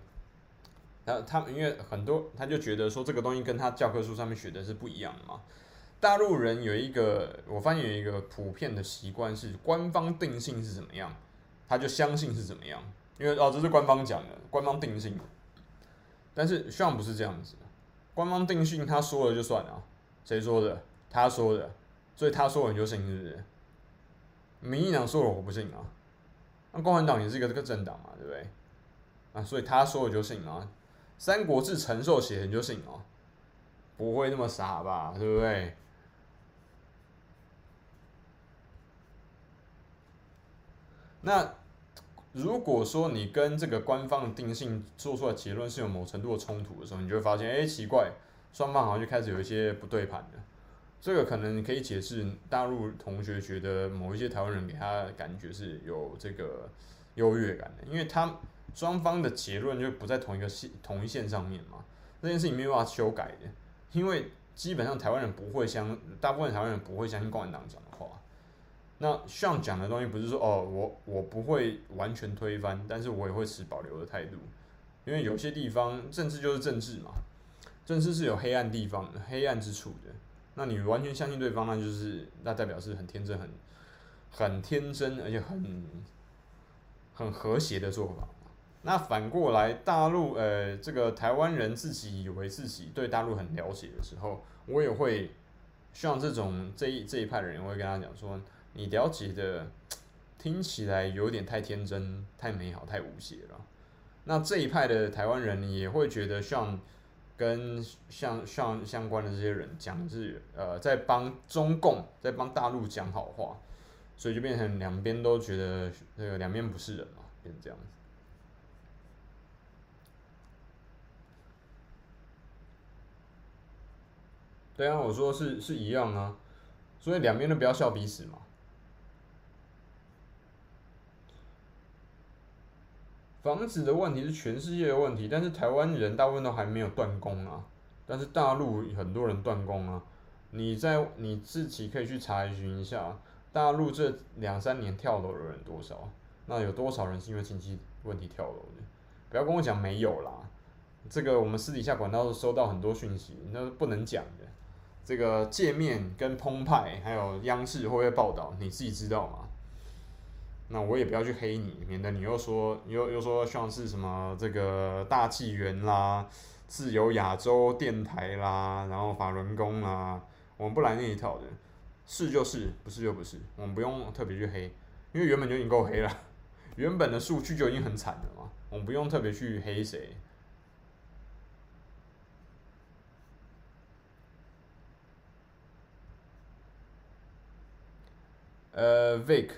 Speaker 1: 然后他们因为很多，他就觉得说这个东西跟他教科书上面学的是不一样的嘛。大陆人有一个，我发现有一个普遍的习惯是，官方定性是怎么样，他就相信是怎么样。因为哦，这是官方讲的，官方定性。但是希望不是这样子，官方定性他说了就算了，谁说的？他说的，所以他说了就信，是不是？民进党说了我不信啊，那共产党也是一个这个政党嘛，对不对？啊，所以他说了就信啊。《三国志》陈寿写的你就信哦，不会那么傻吧？对不对？那如果说你跟这个官方的定性做出来结论是有某程度的冲突的时候，你就会发现，哎，奇怪，双方好像就开始有一些不对盘了。这个可能可以解释大陆同学觉得某一些台湾人给他感觉是有这个优越感的，因为他。双方的结论就不在同一个线、同一线上面嘛，这件事情没有办法修改的，因为基本上台湾人不会相，大部分台湾人不会相信共产党讲的话。那像讲的东西不是说哦，我我不会完全推翻，但是我也会持保留的态度，因为有些地方政治就是政治嘛，政治是有黑暗地方、黑暗之处的。那你完全相信对方，那就是那代表是很天真、很很天真，而且很很和谐的做法。那反过来，大陆呃，这个台湾人自己以为自己对大陆很了解的时候，我也会像这种这一这一派的人，我会跟他讲说，你了解的听起来有点太天真、太美好、太无邪了。那这一派的台湾人也会觉得像跟像像相关的这些人讲是呃在帮中共在帮大陆讲好话，所以就变成两边都觉得那个两边不是人嘛，变成这样子。对啊，我说是是一样啊，所以两边都不要笑彼此嘛。房子的问题是全世界的问题，但是台湾人大部分都还没有断供啊，但是大陆很多人断供啊。你在你自己可以去查询一下，大陆这两三年跳楼的人多少？那有多少人是因为经济问题跳楼的？不要跟我讲没有啦，这个我们私底下管道收到很多讯息，那是不能讲的。这个界面跟澎湃，还有央视会不会报道？你自己知道吗？那我也不要去黑你，免得你又说你又又说像是什么这个大纪元啦、自由亚洲电台啦，然后法轮功啦，我们不来那一套的，是就是，不是就不是，我们不用特别去黑，因为原本就已经够黑了，原本的数据就已经很惨了嘛，我们不用特别去黑谁。呃，Vic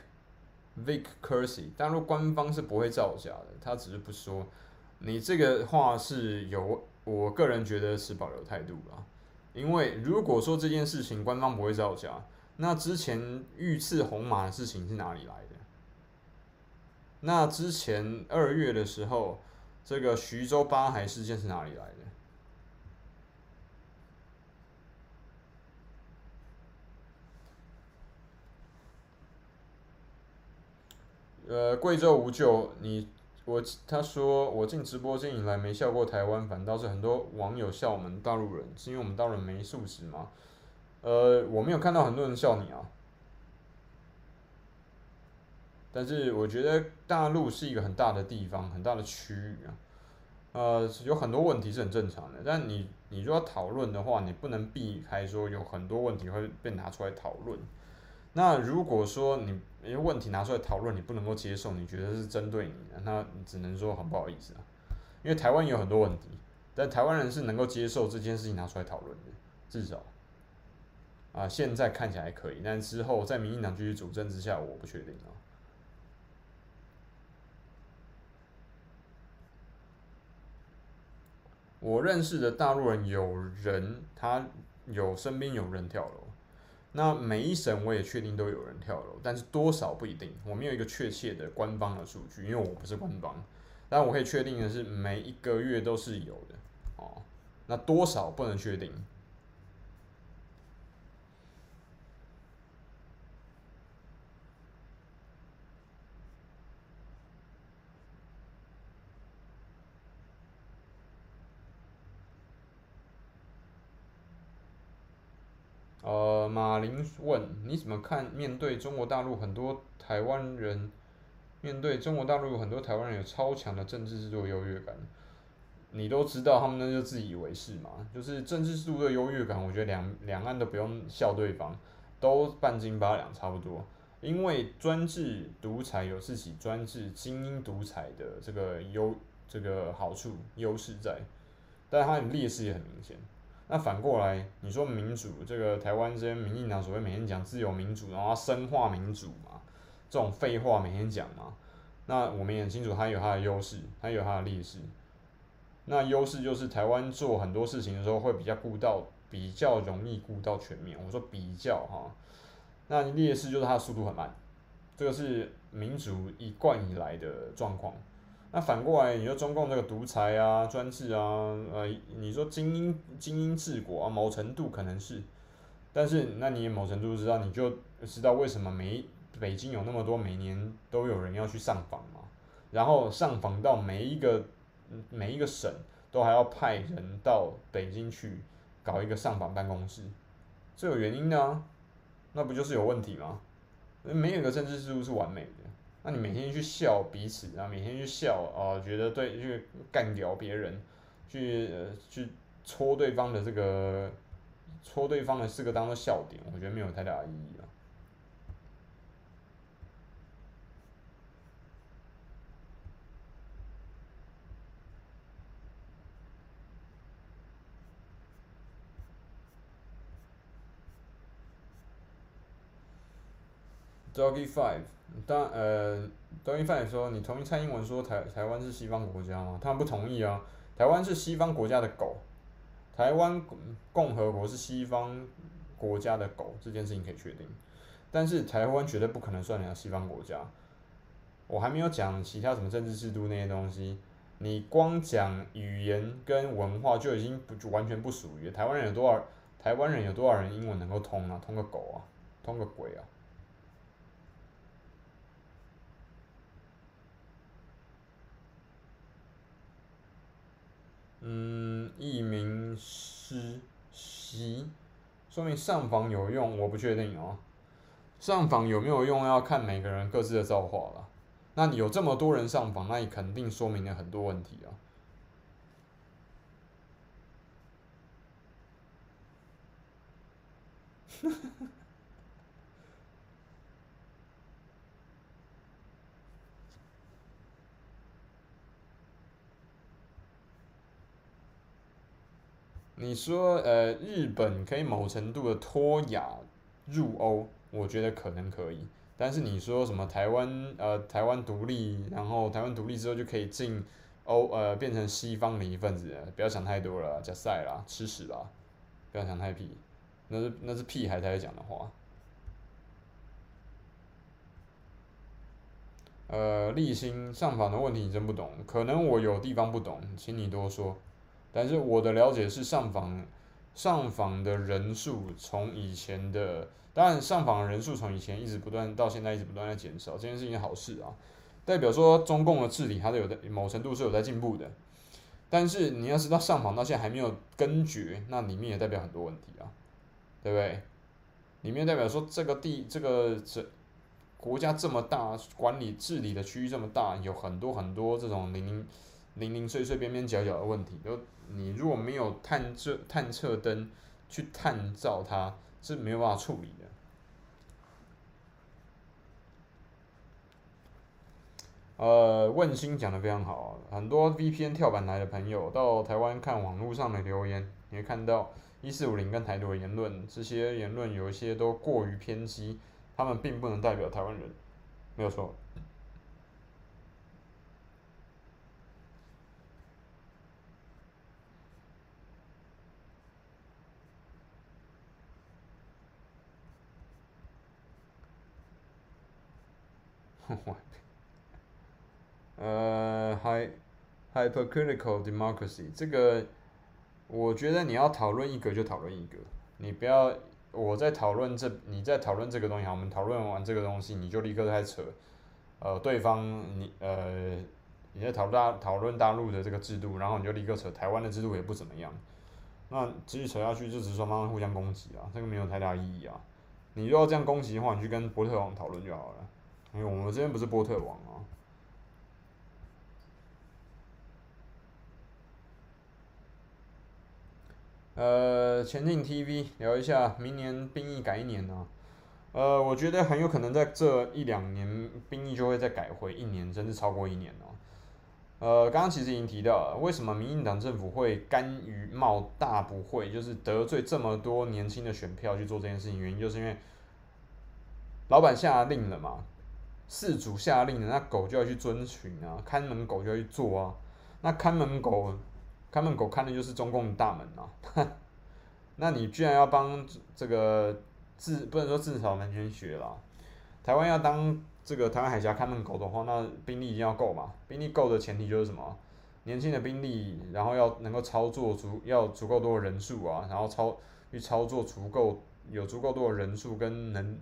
Speaker 1: Vic Kersey，大陆官方是不会造假的，他只是不说。你这个话是有，我个人觉得是保留态度啦。因为如果说这件事情官方不会造假，那之前遇刺红马的事情是哪里来的？那之前二月的时候，这个徐州八海事件是哪里来的？呃，贵州无救，你我他说我进直播间以来没笑过台湾，反倒是很多网友笑我们大陆人，是因为我们大陆人没素质吗？呃，我没有看到很多人笑你啊，但是我觉得大陆是一个很大的地方，很大的区域啊，呃，有很多问题是很正常的，但你你如果要讨论的话，你不能避开说有很多问题会被拿出来讨论。那如果说你一个问题拿出来讨论，你不能够接受，你觉得是针对你，那只能说很不好意思啊。因为台湾有很多问题，但台湾人是能够接受这件事情拿出来讨论的，至少啊，现在看起来可以，但之后在民进党继续主政之下，我不确定啊。我认识的大陆人有人，他有身边有人跳楼。那每一省我也确定都有人跳楼，但是多少不一定，我没有一个确切的官方的数据，因为我不是官方。但我可以确定的是，每一个月都是有的，哦，那多少不能确定。呃，马林问你怎么看？面对中国大陆很多台湾人，面对中国大陆很多台湾人有超强的政治制度优越感，你都知道他们那就自以为是嘛？就是政治制度的优越感，我觉得两两岸都不用笑对方，都半斤八两差不多。因为专制独裁有自己专制精英独裁的这个优这个好处优势在，但它的劣势也很明显。那反过来，你说民主，这个台湾这边民进党所谓每天讲自由民主，然后深化民主嘛，这种废话每天讲嘛。那我们也很清楚，它有它的优势，它有它的劣势。那优势就是台湾做很多事情的时候会比较顾到，比较容易顾到全面。我说比较哈，那劣势就是它的速度很慢，这个是民主一贯以来的状况。那反过来，你说中共这个独裁啊、专制啊，呃，你说精英精英治国啊，某程度可能是，但是那你也某程度知道，你就知道为什么每北京有那么多每年都有人要去上访嘛，然后上访到每一个每一个省都还要派人到北京去搞一个上访办公室，这有原因的啊，那不就是有问题吗？没有一个政治制度是完美的。那你每天去笑彼此，然后每天去笑啊、觉得对，去干掉别人，去呃去戳对方的这个，戳对方的四个当做笑点，我觉得没有太大的意义了。Doggy Five，当呃，Doggy Five 说，你同意蔡英文说台台湾是西方国家吗？他们不同意啊，台湾是西方国家的狗，台湾共和国是西方国家的狗，这件事情可以确定，但是台湾绝对不可能算人家西方国家。我还没有讲其他什么政治制度那些东西，你光讲语言跟文化就已经不就完全不属于台湾人有多少？台湾人有多少人英文能够通啊？通个狗啊，通个鬼啊！嗯，一名实习，说明上访有用，我不确定哦。上访有没有用，要看每个人各自的造化了。那你有这么多人上访，那你肯定说明了很多问题啊。你说，呃，日本可以某程度的脱亚入欧，我觉得可能可以。但是你说什么台湾，呃，台湾独立，然后台湾独立之后就可以进欧，呃，变成西方的一份子，不要想太多了，加赛啦，吃屎啦，不要想太屁，那是那是屁孩才会讲的话。呃，立新上访的问题你真不懂，可能我有地方不懂，请你多说。但是我的了解是上访，上访的人数从以前的，当然上访人数从以前一直不断到现在一直不断在减少，这件事情好事啊，代表说中共的治理它是有在某程度是有在进步的。但是你要知道上访到现在还没有根绝，那里面也代表很多问题啊，对不对？里面代表说这个地这个这国家这么大，管理治理的区域这么大，有很多很多这种零零零零碎碎边边角角的问题都。你如果没有探测探测灯去探照它，是没有办法处理的。呃，问心讲的非常好，很多 VPN 跳板来的朋友到台湾看网络上的留言，你会看到一四五零跟台独言论，这些言论有一些都过于偏激，他们并不能代表台湾人，没有错。呃，hy hypercritical democracy. 这个，我觉得你要讨论一个就讨论一个，你不要我在讨论这，你在讨论这个东西，我们讨论完这个东西，你就立刻在扯，呃，对方你呃你在讨论大讨论大陆的这个制度，然后你就立刻扯台湾的制度也不怎么样，那继续扯下去就只是双方互相攻击啊，这个没有太大意义啊，你如果要这样攻击的话，你去跟波特王讨论就好了。因为我们这边不是波特王啊。呃，前进 TV 聊一下，明年兵役改一年呢？呃，我觉得很有可能在这一两年，兵役就会再改回一年，甚至超过一年哦。呃，刚刚其实已经提到了，为什么民进党政府会甘于冒大不讳，就是得罪这么多年轻的选票去做这件事情？原因就是因为老板下令了嘛。事主下令了，那狗就要去遵循啊，看门狗就要去做啊。那看门狗，看门狗看的就是中共的大门啊。那你居然要帮这个自不能说自扫门前雪啦。台湾要当这个台湾海峡看门狗的话，那兵力一定要够嘛。兵力够的前提就是什么？年轻的兵力，然后要能够操作足，要足够多的人数啊，然后操去操作足够有足够多的人数跟能。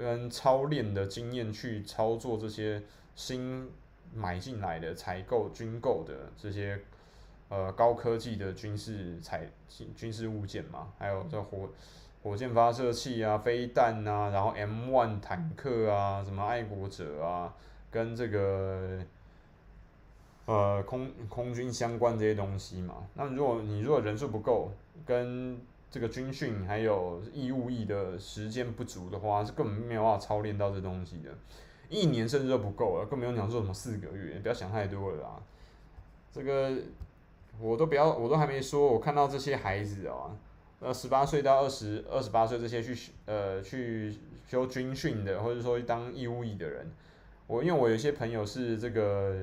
Speaker 1: 跟操练的经验去操作这些新买进来的采购军购的这些呃高科技的军事采军事物件嘛，还有这火火箭发射器啊、飞弹啊，然后 M1 坦克啊、什么爱国者啊，跟这个呃空空军相关这些东西嘛。那如果你如果人数不够，跟这个军训还有义务役的时间不足的话，是根本没有办法操练到这东西的，一年甚至都不够了，更不用讲说什么四个月，不要想太多了啦。这个我都不要，我都还没说，我看到这些孩子啊，呃，十八岁到二十二十八岁这些去呃去修军训的，或者说当义务役的人，我因为我有些朋友是这个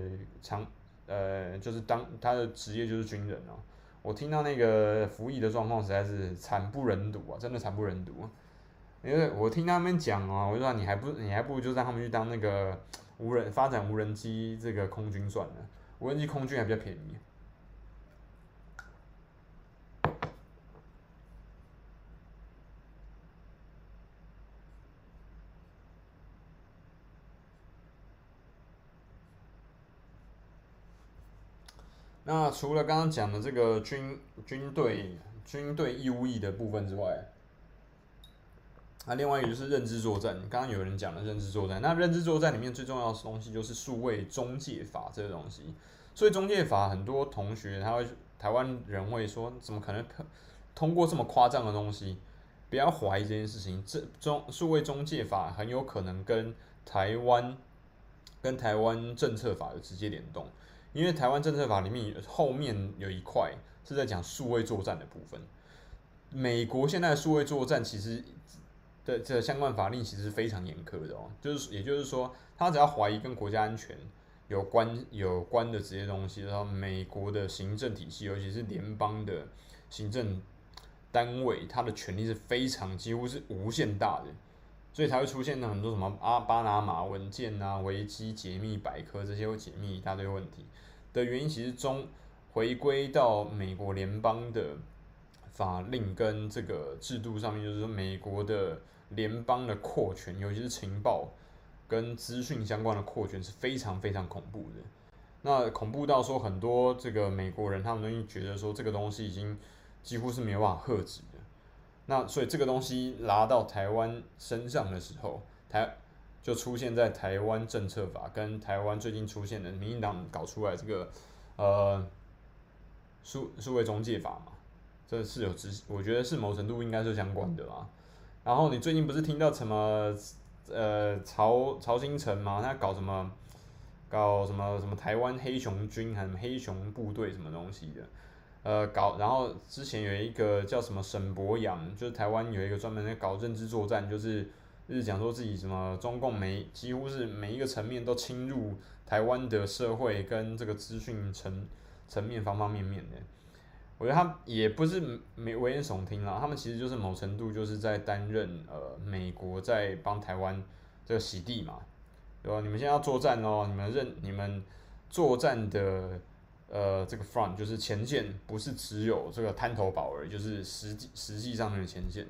Speaker 1: 长，呃，就是当他的职业就是军人哦。我听到那个服役的状况实在是惨不忍睹啊，真的惨不忍睹。因为我听他们讲啊，我就说你还不你还不如就让他们去当那个无人发展无人机这个空军算了，无人机空军还比较便宜。那除了刚刚讲的这个军军队军队义务役的部分之外，那另外一个就是认知作战。刚刚有人讲了认知作战，那认知作战里面最重要的东西就是数位中介法这个东西。所以中介法很多同学他会台湾人会说，怎么可能通过这么夸张的东西？不要怀疑这件事情，这中数位中介法很有可能跟台湾跟台湾政策法有直接联动。因为台湾政策法里面后面有一块是在讲数位作战的部分，美国现在的数位作战其实的这相关法令其实是非常严苛的哦，就是也就是说，他只要怀疑跟国家安全有关有关的这些东西，然后美国的行政体系，尤其是联邦的行政单位，它的权力是非常几乎是无限大的。所以才会出现了很多什么阿巴拿马文件啊、维基解密百科这些会解密一大堆问题的原因，其实中回归到美国联邦的法令跟这个制度上面，就是说美国的联邦的扩权，尤其是情报跟资讯相关的扩权是非常非常恐怖的。那恐怖到说很多这个美国人他们都觉得说这个东西已经几乎是没有办法遏制的。那所以这个东西拿到台湾身上的时候，台就出现在台湾政策法跟台湾最近出现的民进党搞出来这个呃数数位中介法嘛，这是有直，我觉得是某程度应该是相关的啦。然后你最近不是听到什么呃曹曹兴诚嘛，他搞什么搞什么什么台湾黑熊军还是黑熊部队什么东西的？呃，搞，然后之前有一个叫什么沈博阳，就是台湾有一个专门在搞认知作战，就是就是讲说自己什么中共每几乎是每一个层面都侵入台湾的社会跟这个资讯层层面方方面面的。我觉得他也不是没危言耸听啦，他们其实就是某程度就是在担任呃美国在帮台湾这个洗地嘛，对吧？你们现在要作战哦，你们认你们作战的。呃，这个 front 就是前线，不是只有这个滩头堡而已，就是实际实际上面的前线，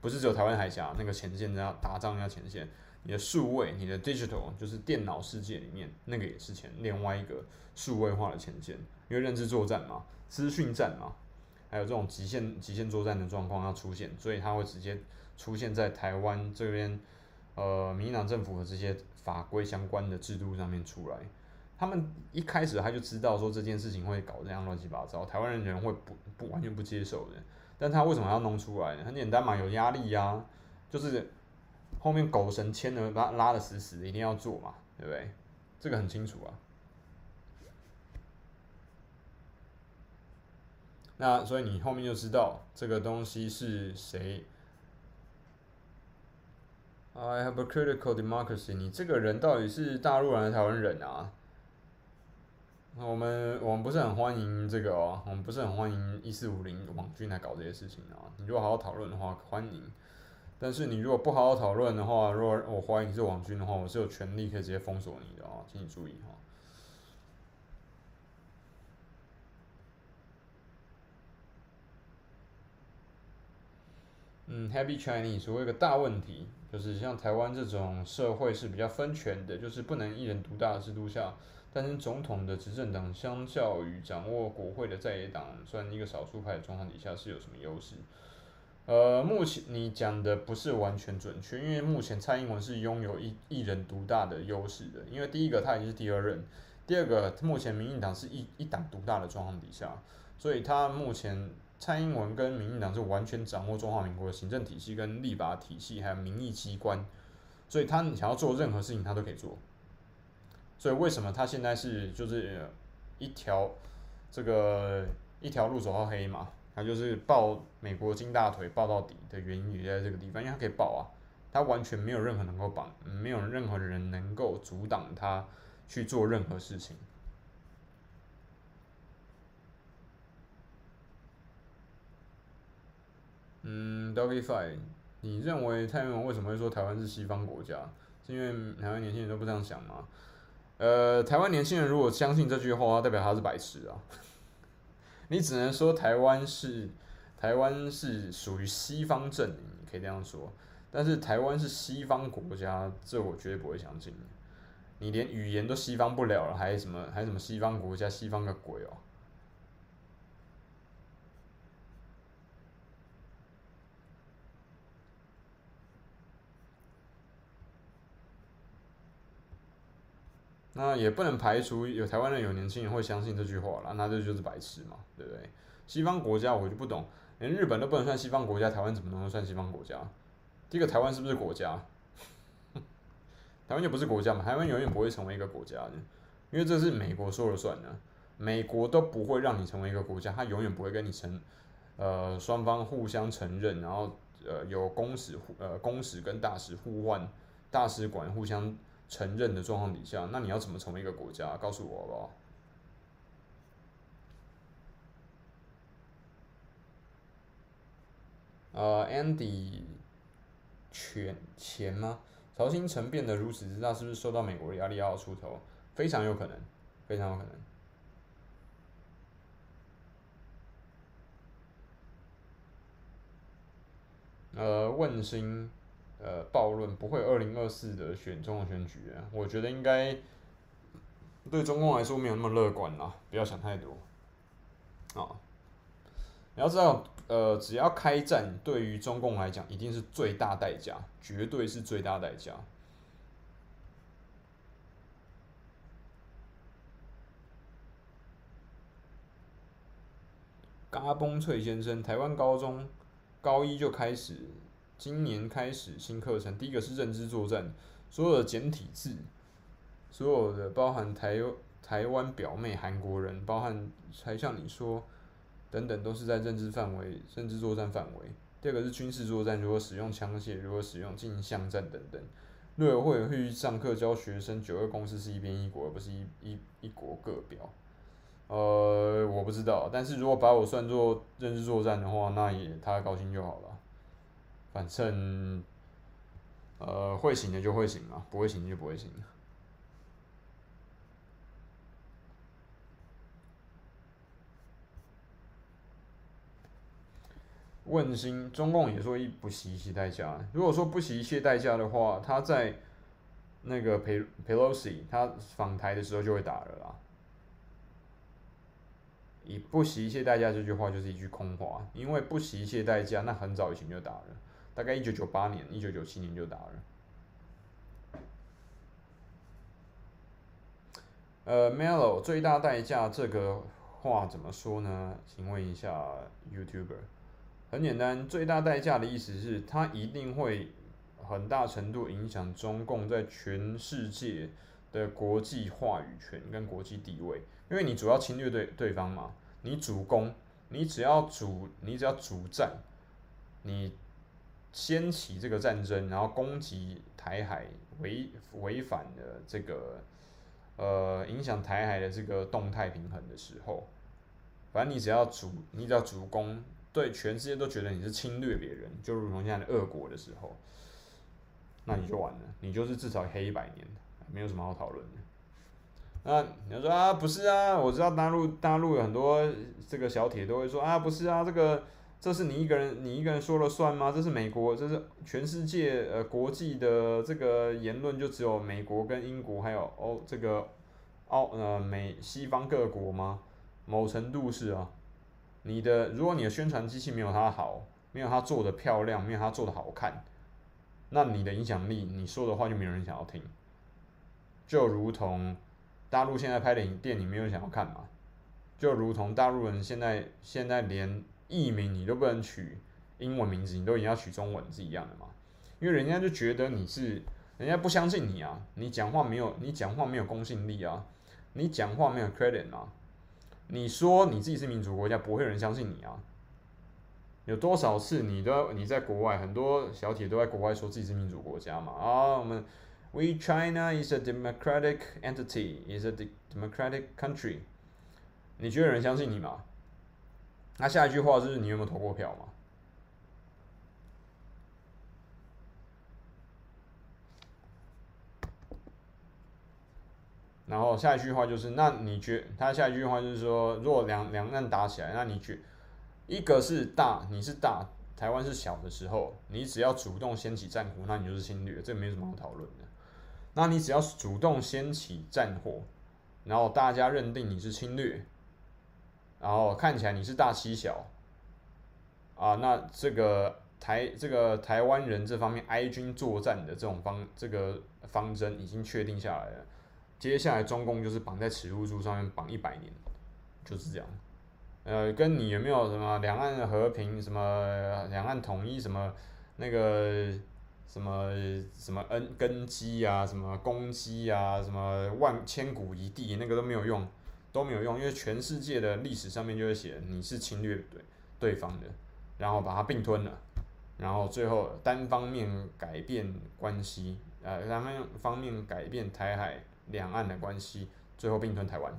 Speaker 1: 不是只有台湾海峡那个前线要打仗要前线，你的数位，你的 digital 就是电脑世界里面那个也是前另外一个数位化的前线，因为认知作战嘛，资讯战嘛，还有这种极限极限作战的状况要出现，所以它会直接出现在台湾这边，呃，民进党政府的这些法规相关的制度上面出来。他们一开始他就知道说这件事情会搞这样乱七八糟，台湾人人会不不完全不接受的。但他为什么要弄出来呢？很简单嘛，有压力呀、就是后面狗神签了拉拉的死死的，一定要做嘛，对不对？这个很清楚啊。那所以你后面就知道这个东西是谁。I have a critical democracy。你这个人到底是大陆人还是台湾人啊？我们我们不是很欢迎这个哦，我们不是很欢迎一四五零网军来搞这些事情啊。你如果好好讨论的话，欢迎；但是你如果不好好讨论的话，如果我怀疑你是网军的话，我是有权利可以直接封锁你的啊，请你注意哈。嗯，Happy Chinese，我有个大问题，就是像台湾这种社会是比较分权的，就是不能一人独大的制度下。但是总统的执政党相较于掌握国会的在野党，算一个少数派的状况底下是有什么优势？呃，目前你讲的不是完全准确，因为目前蔡英文是拥有一一人独大的优势的，因为第一个他已经是第二任，第二个目前民进党是一一党独大的状况底下，所以他目前蔡英文跟民进党是完全掌握中华民国的行政体系跟立法体系还有民意机关，所以他想要做任何事情他都可以做。所以为什么他现在是就是一条这个一条路走到黑嘛？他就是抱美国金大腿抱到底的原因也在这个地方，因为他可以抱啊，他完全没有任何能够绑，没有任何人能够阻挡他去做任何事情。嗯，Doggy Five，你认为蔡英文为什么会说台湾是西方国家？是因为台湾年轻人都不这样想吗？呃，台湾年轻人如果相信这句话，代表他是白痴啊。你只能说台湾是台湾是属于西方阵营，你可以这样说。但是台湾是西方国家，这我绝对不会相信。你连语言都西方不了了，还什么还什么西方国家？西方个鬼哦！那也不能排除有台湾人有年轻人会相信这句话啦，那这就是白痴嘛，对不对？西方国家我就不懂，连日本都不能算西方国家，台湾怎么能算西方国家？第一个，台湾是不是国家？台湾就不是国家嘛？台湾永远不会成为一个国家的，因为这是美国说了算的，美国都不会让你成为一个国家，他永远不会跟你承，呃，双方互相承认，然后呃有公使互呃公使跟大使互换，大使馆互相。承认的状况底下，那你要怎么成为一个国家？告诉我好不好？呃，Andy，钱钱吗？曹兴诚变得如此之大，是不是受到美国的压力要出头？非常有可能，非常有可能。呃，问心。呃，暴论不会二零二四的选中的选举啊，我觉得应该对中共来说没有那么乐观啦，不要想太多啊。你要知道，呃，只要开战，对于中共来讲一定是最大代价，绝对是最大代价。嘎嘣脆先生，台湾高中高一就开始。今年开始新课程，第一个是认知作战，所有的简体字，所有的包含台台湾表妹韩国人，包含才像你说等等，都是在认知范围、认知作战范围。第二个是军事作战，如何使用枪械，如何使用镜像战等等。陆委会会上课教学生，九二共识是一边一国，而不是一一一国各表。呃，我不知道，但是如果把我算作认知作战的话，那也他高兴就好了。反正，呃，会行的就会行嘛，不会行就不会行。问心，中共也说一不惜一切代价。如果说不惜一切代价的话，他在那个佩佩洛西他访台的时候就会打了啦。以不惜一切代价这句话就是一句空话，因为不惜一切代价，那很早以前就打了。大概一九九八年、一九九七年就打了。呃，Melo 最大代价这个话怎么说呢？请问一下 YouTuber。很简单，最大代价的意思是它一定会很大程度影响中共在全世界的国际话语权跟国际地位，因为你主要侵略对对方嘛，你主攻，你只要主，你只要主战，你。掀起这个战争，然后攻击台海，违违反了这个呃影响台海的这个动态平衡的时候，反正你只要主，你只要主攻，对全世界都觉得你是侵略别人，就如同现在的俄国的时候，那你就完了，你就是至少黑一百年，没有什么好讨论的。那你要说啊，不是啊，我知道大陆大陆有很多这个小铁都会说啊，不是啊，这个。这是你一个人，你一个人说了算吗？这是美国，这是全世界呃国际的这个言论，就只有美国跟英国还有欧这个澳呃美西方各国吗？某程度是啊。你的如果你的宣传机器没有它好，没有它做的漂亮，没有它做的好看，那你的影响力，你说的话就没有人想要听。就如同大陆现在拍的影电影，没有人想要看嘛？就如同大陆人现在现在连。艺名你都不能取英文名字，你都一定要取中文是一样的嘛？因为人家就觉得你是，人家不相信你啊，你讲话没有，你讲话没有公信力啊，你讲话没有 credit 嘛？你说你自己是民主国家，不会有人相信你啊。有多少次你都你在国外，很多小铁都在国外说自己是民主国家嘛？啊，我们 We China is a democratic entity, is a democratic country。你觉得有人相信你吗？那下一句话是你有没有投过票嘛？然后下一句话就是，那你觉他下一句话就是说，如果两两岸打起来，那你觉一个是大，你是大，台湾是小的时候，你只要主动掀起战火，那你就是侵略，这没什么好讨论的。那你只要主动掀起战火，然后大家认定你是侵略，然后看起来你是大欺小，啊，那这个台这个台湾人这方面哀军作战的这种方这个方针已经确定下来了。接下来中共就是绑在耻辱柱上面绑一百年，就是这样。呃，跟你有没有什么两岸和平、什么两岸统一、什么那个什么什么恩根基啊、什么功绩啊、什么万千古一帝，那个都没有用，都没有用，因为全世界的历史上面就会写你是侵略对对方的，然后把它并吞了，然后最后单方面改变关系，呃，单方面改变台海。两岸的关系，最后并吞台湾，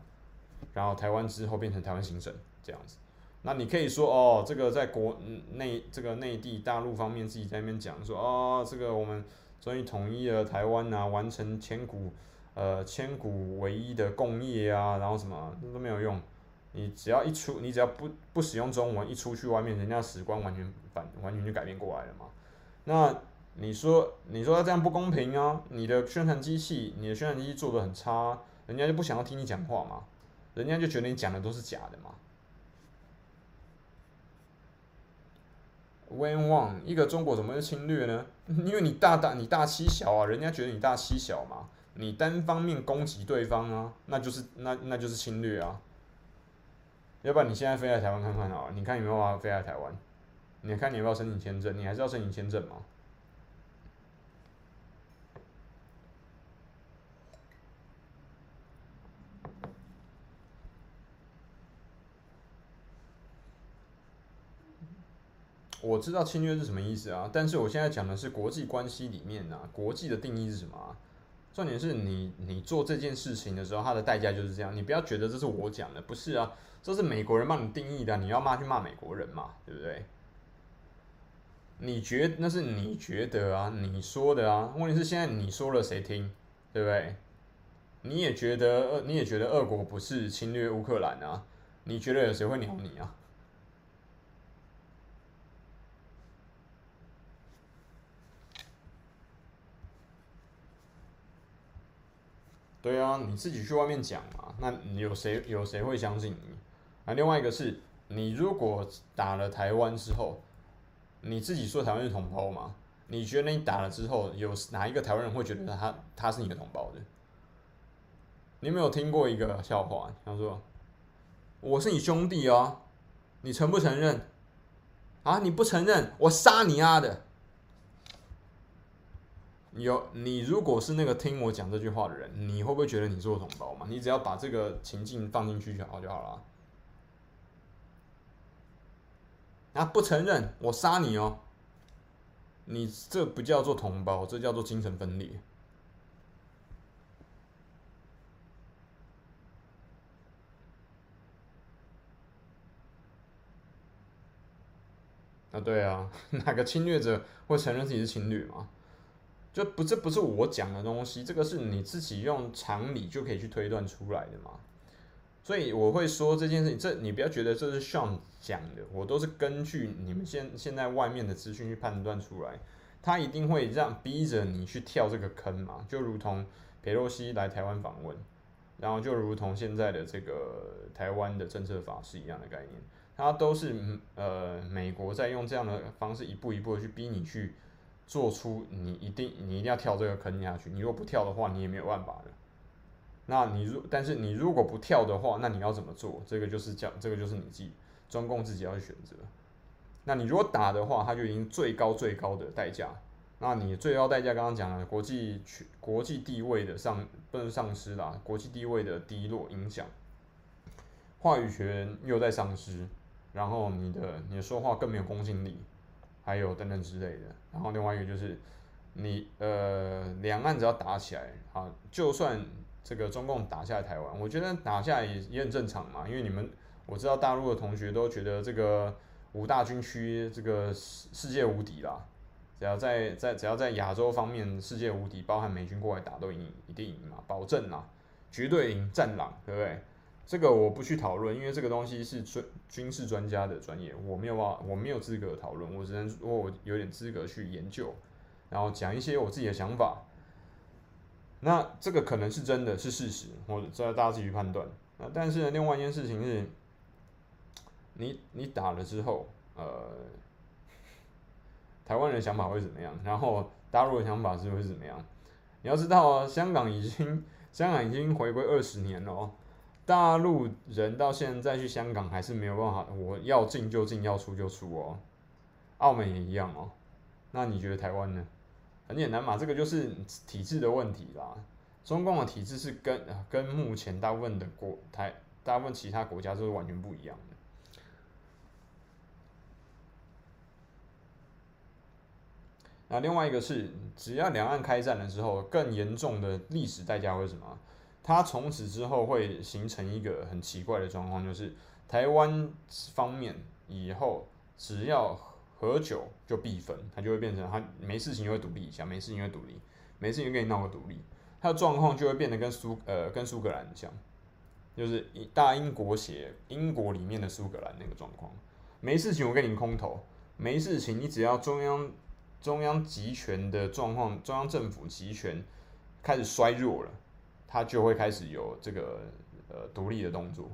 Speaker 1: 然后台湾之后变成台湾行省这样子。那你可以说哦，这个在国内这个内地大陆方面自己在那边讲说哦，这个我们终于统一了台湾啊，完成千古呃千古唯一的共业啊，然后什么那都没有用。你只要一出，你只要不不使用中文，一出去外面，人家史观完全反完全就改变过来了嘛。那。你说，你说他这样不公平啊？你的宣传机器，你的宣传机器做的很差，人家就不想要听你讲话嘛？人家就觉得你讲的都是假的嘛？When one 一个中国怎么会侵略呢？因为你大大你大欺小啊，人家觉得你大欺小嘛，你单方面攻击对方啊，那就是那那就是侵略啊。要不然你现在飞来台湾看看啊，你看有没有办法飞来台湾？你看你要不要申请签证？你还是要申请签证吗？我知道侵略是什么意思啊，但是我现在讲的是国际关系里面啊，国际的定义是什么啊？重点是你你做这件事情的时候，它的代价就是这样。你不要觉得这是我讲的，不是啊，这是美国人帮你定义的，你要骂去骂美国人嘛，对不对？你觉那是你觉得啊，你说的啊，问题是现在你说了谁听，对不对？你也觉得你也觉得俄国不是侵略乌克兰啊？你觉得有谁会鸟你啊？对啊，你自己去外面讲嘛，那有谁有谁会相信你？啊，另外一个是，你如果打了台湾之后，你自己说台湾是同胞嘛？你觉得你打了之后，有哪一个台湾人会觉得他他是你的同胞的？你有没有听过一个笑话？他说：“我是你兄弟哦，你承不承认？啊，你不承认，我杀你啊的！”有你，如果是那个听我讲这句话的人，你会不会觉得你是我同胞嘛？你只要把这个情境放进去就好就好了。啊，不承认，我杀你哦！你这不叫做同胞，这叫做精神分裂。啊，对啊，哪个侵略者会承认自己是情侣吗？就不，这不是我讲的东西，这个是你自己用常理就可以去推断出来的嘛。所以我会说这件事情，这你不要觉得这是 Sean 讲的，我都是根据你们现现在外面的资讯去判断出来。他一定会让逼着你去跳这个坑嘛，就如同裴洛西来台湾访问，然后就如同现在的这个台湾的政策法是一样的概念，它都是呃美国在用这样的方式一步一步的去逼你去。做出你一定你一定要跳这个坑下去，你如果不跳的话，你也没有办法的。那你如但是你如果不跳的话，那你要怎么做？这个就是讲这个就是你自己中共自己要去选择。那你如果打的话，他就已经最高最高的代价。那你最高代价刚刚讲了国际国际地位的上不能丧失啦，国际地位的低落影响，话语权又在丧失。然后你的你的说话更没有公信力，还有等等之类的。然后另外一个就是你呃两岸只要打起来啊，就算这个中共打下来台湾，我觉得打下来也也很正常嘛，因为你们我知道大陆的同学都觉得这个五大军区这个世世界无敌啦。只要在在只要在亚洲方面世界无敌，包含美军过来打都赢，一定赢嘛，保证啦，绝对赢，战狼，对不对？这个我不去讨论，因为这个东西是专军事专家的专业，我没有办法，我没有资格讨论，我只能我有点资格去研究，然后讲一些我自己的想法。那这个可能是真的是事实，或者这大家自己去判断。那但是呢，另外一件事情是，你你打了之后，呃。台湾人的想法会怎么样？然后大陆的想法是会怎么样？你要知道啊，香港已经香港已经回归二十年了哦，大陆人到现在去香港还是没有办法，我要进就进，要出就出哦。澳门也一样哦。那你觉得台湾呢？很简单嘛，这个就是体制的问题啦。中共的体制是跟跟目前大部分的国台大部分其他国家都是完全不一样的。那另外一个是，只要两岸开战了之后，更严重的历史代价会是什么？它从此之后会形成一个很奇怪的状况，就是台湾方面以后只要喝酒就必分，它就会变成它没事情就会独立一下，没事情就会独立，没事情就跟你闹个独立，它的状况就会变得跟苏呃跟苏格兰像，就是大英国协英国里面的苏格兰那个状况，没事情我跟你空投，没事情你只要中央。中央集权的状况，中央政府集权开始衰弱了，他就会开始有这个呃独立的动作。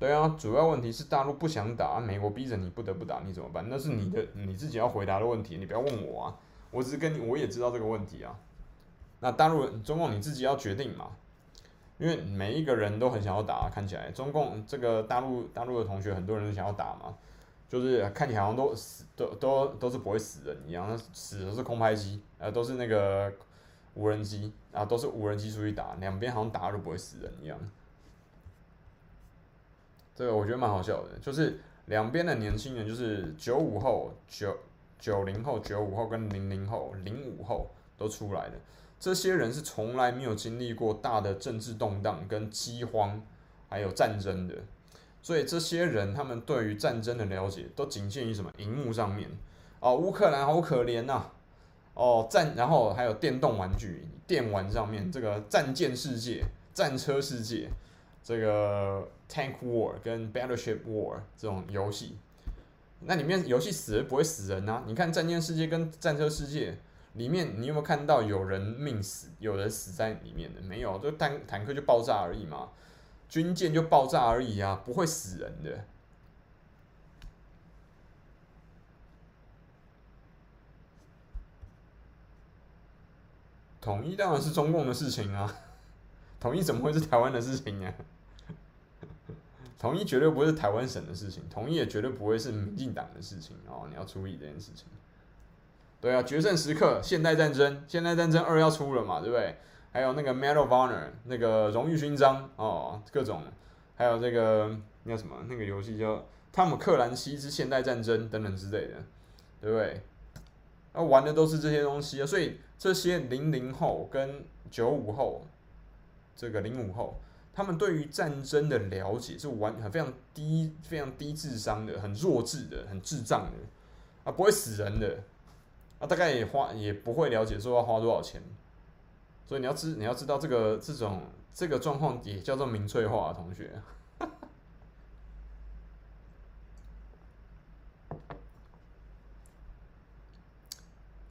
Speaker 1: 对啊，主要问题是大陆不想打，美国逼着你不得不打，你怎么办？那是你的你自己要回答的问题，你不要问我啊。我只是跟你，我也知道这个问题啊。那大陆中共你自己要决定嘛，因为每一个人都很想要打，看起来中共这个大陆大陆的同学很多人都想要打嘛。就是看你好像都死，都都都是不会死人一样，死的是空拍机，呃，都是那个无人机，啊，都是无人机出去打，两边好像打都不会死人一样。这个我觉得蛮好笑的，就是两边的年轻人，就是九五后、九九零后、九五后跟零零后、零五后都出来的，这些人是从来没有经历过大的政治动荡、跟饥荒，还有战争的。所以这些人，他们对于战争的了解都仅限于什么？荧幕上面，哦，乌克兰好可怜呐，哦，战，然后还有电动玩具、电玩上面这个战舰世界、战车世界，这个 Tank War 跟 Battleship War 这种游戏，那里面游戏死了不会死人呐？你看战舰世界跟战车世界里面，你有没有看到有人命死，有人死在里面的？没有，就坦坦克就爆炸而已嘛。军舰就爆炸而已啊，不会死人的。统一当然是中共的事情啊，统一怎么会是台湾的事情呢？统一绝对不会是台湾省的事情，统一也绝对不会是民进党的事情哦。你要注意这件事情。对啊，决胜时刻，现代战争，现代战争二要出了嘛，对不对？还有那个 Medal of Honor，那个荣誉勋章哦，各种，还有这个那什么那个游戏叫《汤姆克兰西之现代战争》等等之类的，对不对？那玩的都是这些东西啊，所以这些零零后跟九五后，这个零五后，他们对于战争的了解是完很非常低、非常低智商的，很弱智的，很智障的啊，不会死人的啊，大概也花也不会了解说要花多少钱。所以你要知你要知道这个这种这个状况也叫做民粹化啊，同学。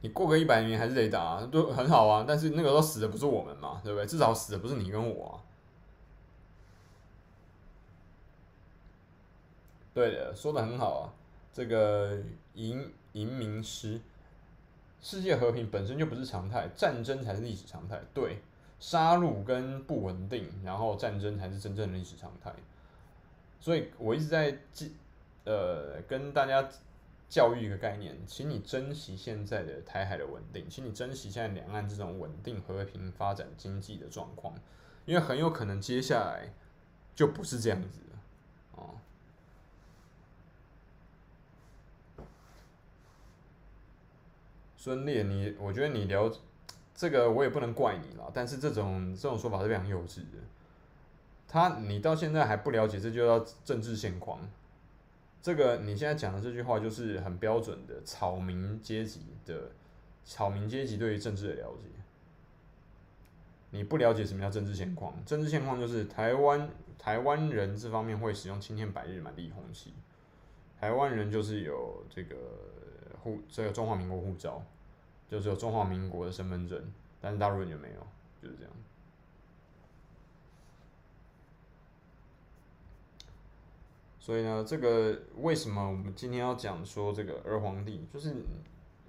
Speaker 1: 你过个一百年还是得打啊，都很好啊。但是那个时候死的不是我们嘛，对不对？至少死的不是你跟我啊。对的，说的很好啊。这个银银明师。世界和平本身就不是常态，战争才是历史常态。对，杀戮跟不稳定，然后战争才是真正的历史常态。所以我一直在记呃跟大家教育一个概念，请你珍惜现在的台海的稳定，请你珍惜现在两岸这种稳定、和平发展经济的状况，因为很有可能接下来就不是这样子的哦。孙烈，你我觉得你聊这个我也不能怪你了，但是这种这种说法是非常幼稚的。他你到现在还不了解，这就叫政治现况。这个你现在讲的这句话就是很标准的草民阶级的草民阶级对于政治的了解。你不了解什么叫政治现况？政治现况就是台湾台湾人这方面会使用青天白日满地红旗，台湾人就是有这个护这个中华民国护照，就是有中华民国的身份证，但是大陆人就没有，就是这样。所以呢，这个为什么我们今天要讲说这个二皇帝，就是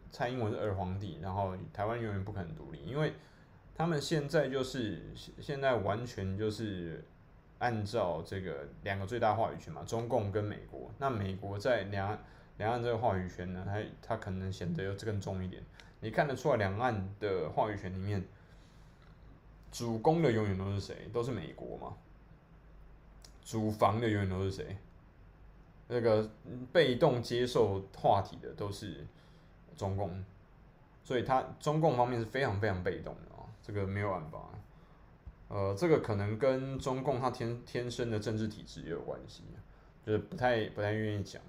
Speaker 1: 蔡英文是二皇帝，然后台湾永远不可能独立，因为。他们现在就是现在完全就是按照这个两个最大话语权嘛，中共跟美国。那美国在两两岸这个话语权呢，它它可能显得又更重一点。你看得出来，两岸的话语权里面，主攻的永远都是谁？都是美国嘛。主防的永远都是谁？那个被动接受话题的都是中共，所以他中共方面是非常非常被动的。这个没有办法，呃，这个可能跟中共他天天生的政治体制也有关系，就是不太不太愿意讲。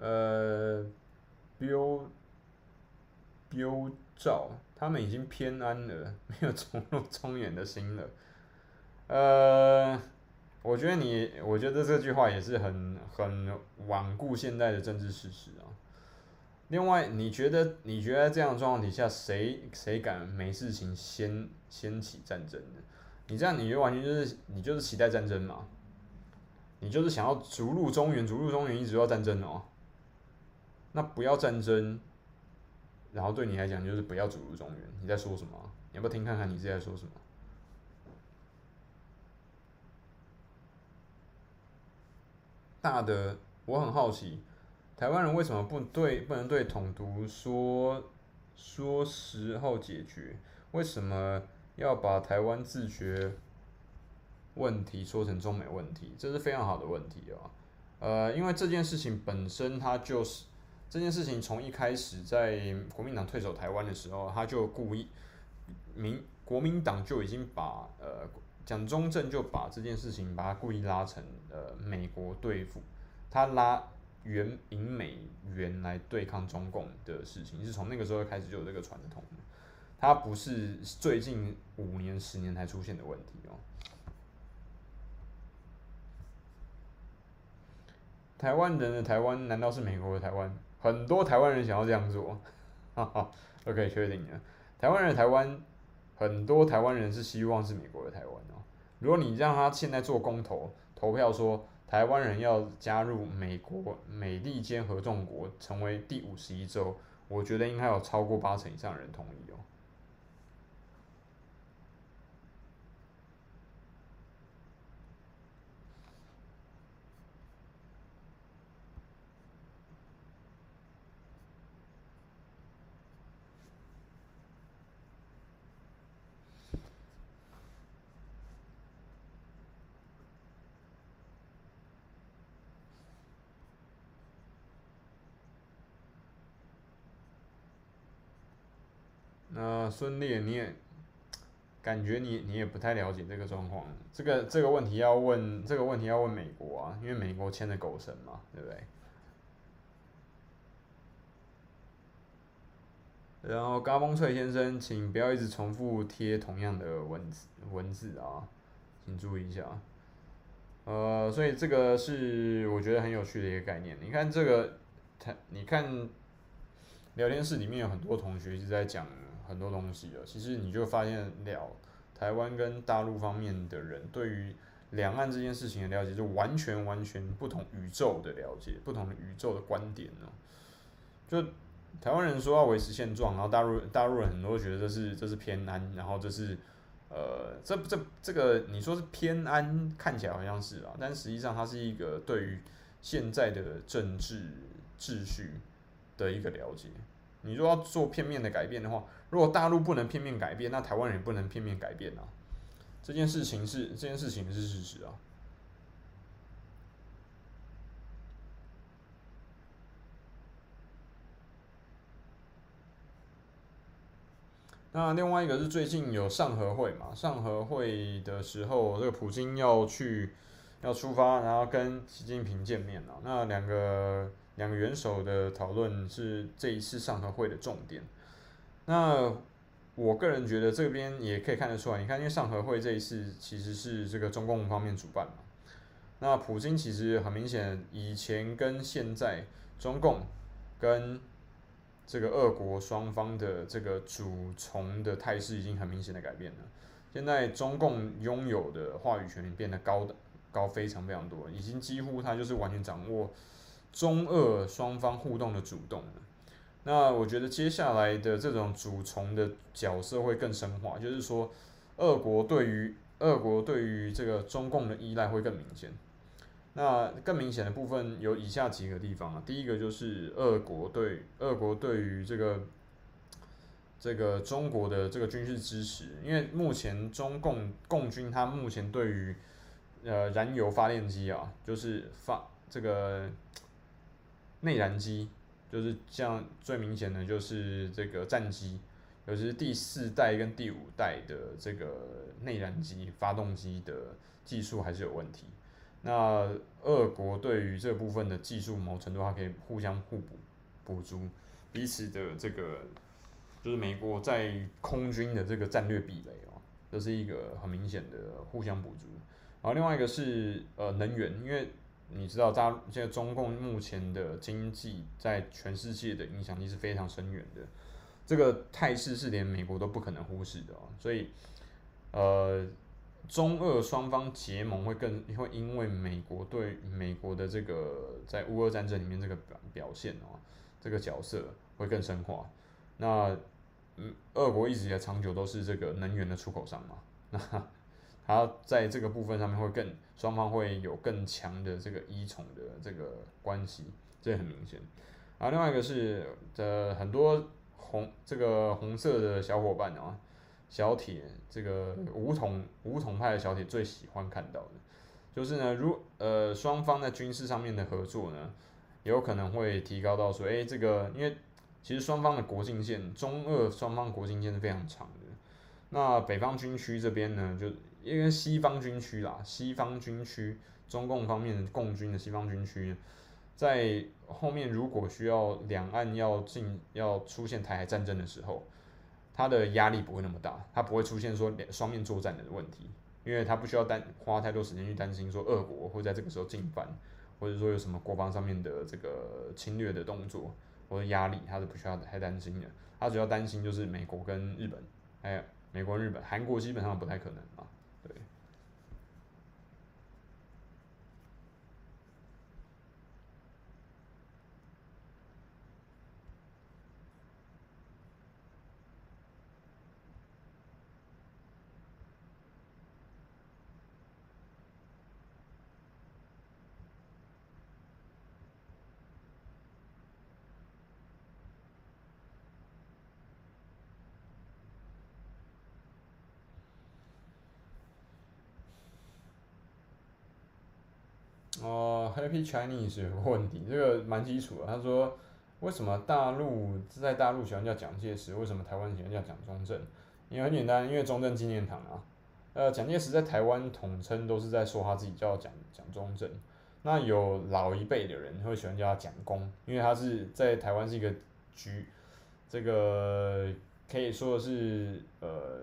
Speaker 1: 呃，标标照，他们已经偏安了，没有重入中原的心了。呃，我觉得你，我觉得这句话也是很很罔顾现代的政治事实啊。另外，你觉得你觉得这样状况底下，谁谁敢没事情先掀起战争呢？你这样，你就完全就是你就是期待战争嘛？你就是想要逐鹿中原，逐鹿中原一直要战争哦。那不要战争，然后对你来讲就是不要逐鹿中原。你在说什么？你要不要听看看你自己在说什么？大的，我很好奇，台湾人为什么不对不能对统独说说时候解决？为什么要把台湾自决问题说成中美问题？这是非常好的问题哦。呃，因为这件事情本身，它就是这件事情从一开始在国民党退守台湾的时候，他就故意民国民党就已经把呃。蒋中正就把这件事情，把它故意拉成呃美国对付他拉援引美元来对抗中共的事情，是从那个时候开始就有这个传统，它不是最近五年十年才出现的问题哦。台湾人的台湾难道是美国的台湾？很多台湾人想要这样做，哈哈，OK，确定了。台湾人台湾，很多台湾人是希望是美国的台湾哦。如果你让他现在做公投投票说台湾人要加入美国美利坚合众国成为第五十一州，我觉得应该有超过八成以上的人同意哦。孙烈，你也感觉你你也不太了解这个状况，这个这个问题要问这个问题要问美国啊，因为美国牵着狗绳嘛，对不对？然后，嘎嘣脆先生，请不要一直重复贴同样的文字文字啊，请注意一下。呃，所以这个是我觉得很有趣的一个概念。你看这个，他你看聊天室里面有很多同学一直在讲。很多东西了，其实你就发现了，台湾跟大陆方面的人对于两岸这件事情的了解，就完全完全不同宇宙的了解，不同的宇宙的观点呢。就台湾人说要维持现状，然后大陆大陆人很多觉得这是这是偏安，然后这是呃这这这个你说是偏安，看起来好像是啊，但实际上它是一个对于现在的政治秩序的一个了解。你如果要做片面的改变的话，如果大陆不能片面改变，那台湾人也不能片面改变啊。这件事情是这件事情是事实啊。那另外一个是最近有上合会嘛？上合会的时候，这个普京要去要出发，然后跟习近平见面了。那两个两个元首的讨论是这一次上合会的重点。那我个人觉得这边也可以看得出来，你看，因为上合会这一次其实是这个中共方面主办嘛。那普京其实很明显，以前跟现在中共跟这个俄国双方的这个主从的态势已经很明显的改变了。现在中共拥有的话语权变得高的高非常非常多，已经几乎他就是完全掌握中俄双方互动的主动。那我觉得接下来的这种主从的角色会更深化，就是说，俄国对于俄国对于这个中共的依赖会更明显。那更明显的部分有以下几个地方啊，第一个就是俄国对俄国对于这个这个中国的这个军事支持，因为目前中共共军它目前对于呃燃油发电机啊，就是发这个内燃机，就是像最明显的就是这个战机，尤其是第四代跟第五代的这个内燃机发动机的技术还是有问题。那俄国对于这部分的技术某程度，它可以互相互补、补足彼此的这个，就是美国在空军的这个战略壁垒哦，这是一个很明显的互相补足。然后另外一个是呃能源，因为你知道，大现在中共目前的经济在全世界的影响力是非常深远的，这个态势是连美国都不可能忽视的哦，所以呃。中俄双方结盟会更会因为美国对美国的这个在乌俄战争里面这个表表现哦，这个角色会更深化。那嗯，俄国一直以来长久都是这个能源的出口商嘛，那然后在这个部分上面会更双方会有更强的这个依从的这个关系，这很明显。啊，另外一个是的很多红这个红色的小伙伴啊。小铁这个武统武统派的小铁最喜欢看到的，就是呢，如呃双方在军事上面的合作呢，有可能会提高到说，哎，这个因为其实双方的国境线，中俄双方国境线是非常长的。那北方军区这边呢，就因为西方军区啦，西方军区中共方面的共军的西方军区，在后面如果需要两岸要进要出现台海战争的时候。它的压力不会那么大，它不会出现说两双面作战的问题，因为它不需要担花太多时间去担心说俄国会在这个时候进犯，或者说有什么国防上面的这个侵略的动作或者压力，它是不需要太担心的。它主要担心就是美国跟日本，还有美国、日本、韩国基本上不太可能啊。Happy Chinese 有个问题，这个蛮基础的。他说，为什么大陆在大陆喜欢叫蒋介石，为什么台湾喜欢叫蒋中正？因为很简单，因为中正纪念堂啊。呃，蒋介石在台湾统称都是在说他自己叫蒋蒋中正。那有老一辈的人会喜欢叫他蒋公，因为他是在台湾是一个局，这个可以说是呃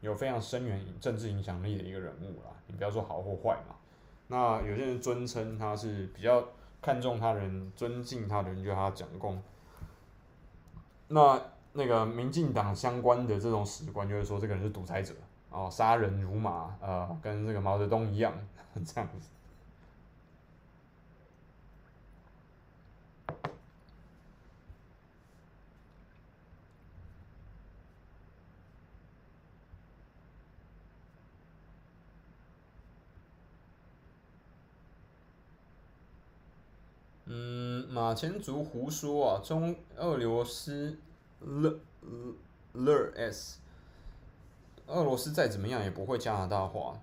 Speaker 1: 有非常深远政治影响力的一个人物啦。你不要说好或坏嘛。那有些人尊称他是比较看重他人、尊敬他人，就他蒋公。那那个民进党相关的这种史官，就会说这个人是独裁者哦，杀人如麻，呃，跟这个毛泽东一样 这样子。马前卒胡说啊！中俄罗斯勒勒 s，俄罗斯再怎么样也不会加拿大化。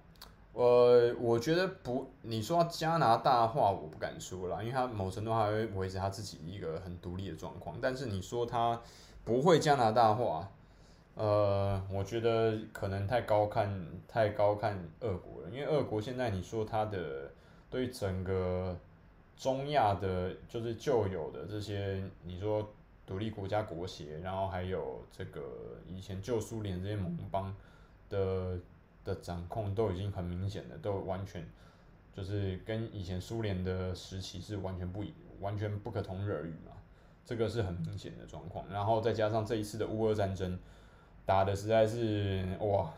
Speaker 1: 呃，我觉得不，你说加拿大化，我不敢说啦，因为他某程度还会维持他自己一个很独立的状况。但是你说他不会加拿大化，呃，我觉得可能太高看太高看俄国了，因为俄国现在你说他的对整个中亚的，就是旧有的这些，你说独立国家国协，然后还有这个以前旧苏联这些盟邦的。的掌控都已经很明显了，都完全就是跟以前苏联的时期是完全不一，完全不可同日而语嘛，这个是很明显的状况。然后再加上这一次的乌俄战争打的实在是哇，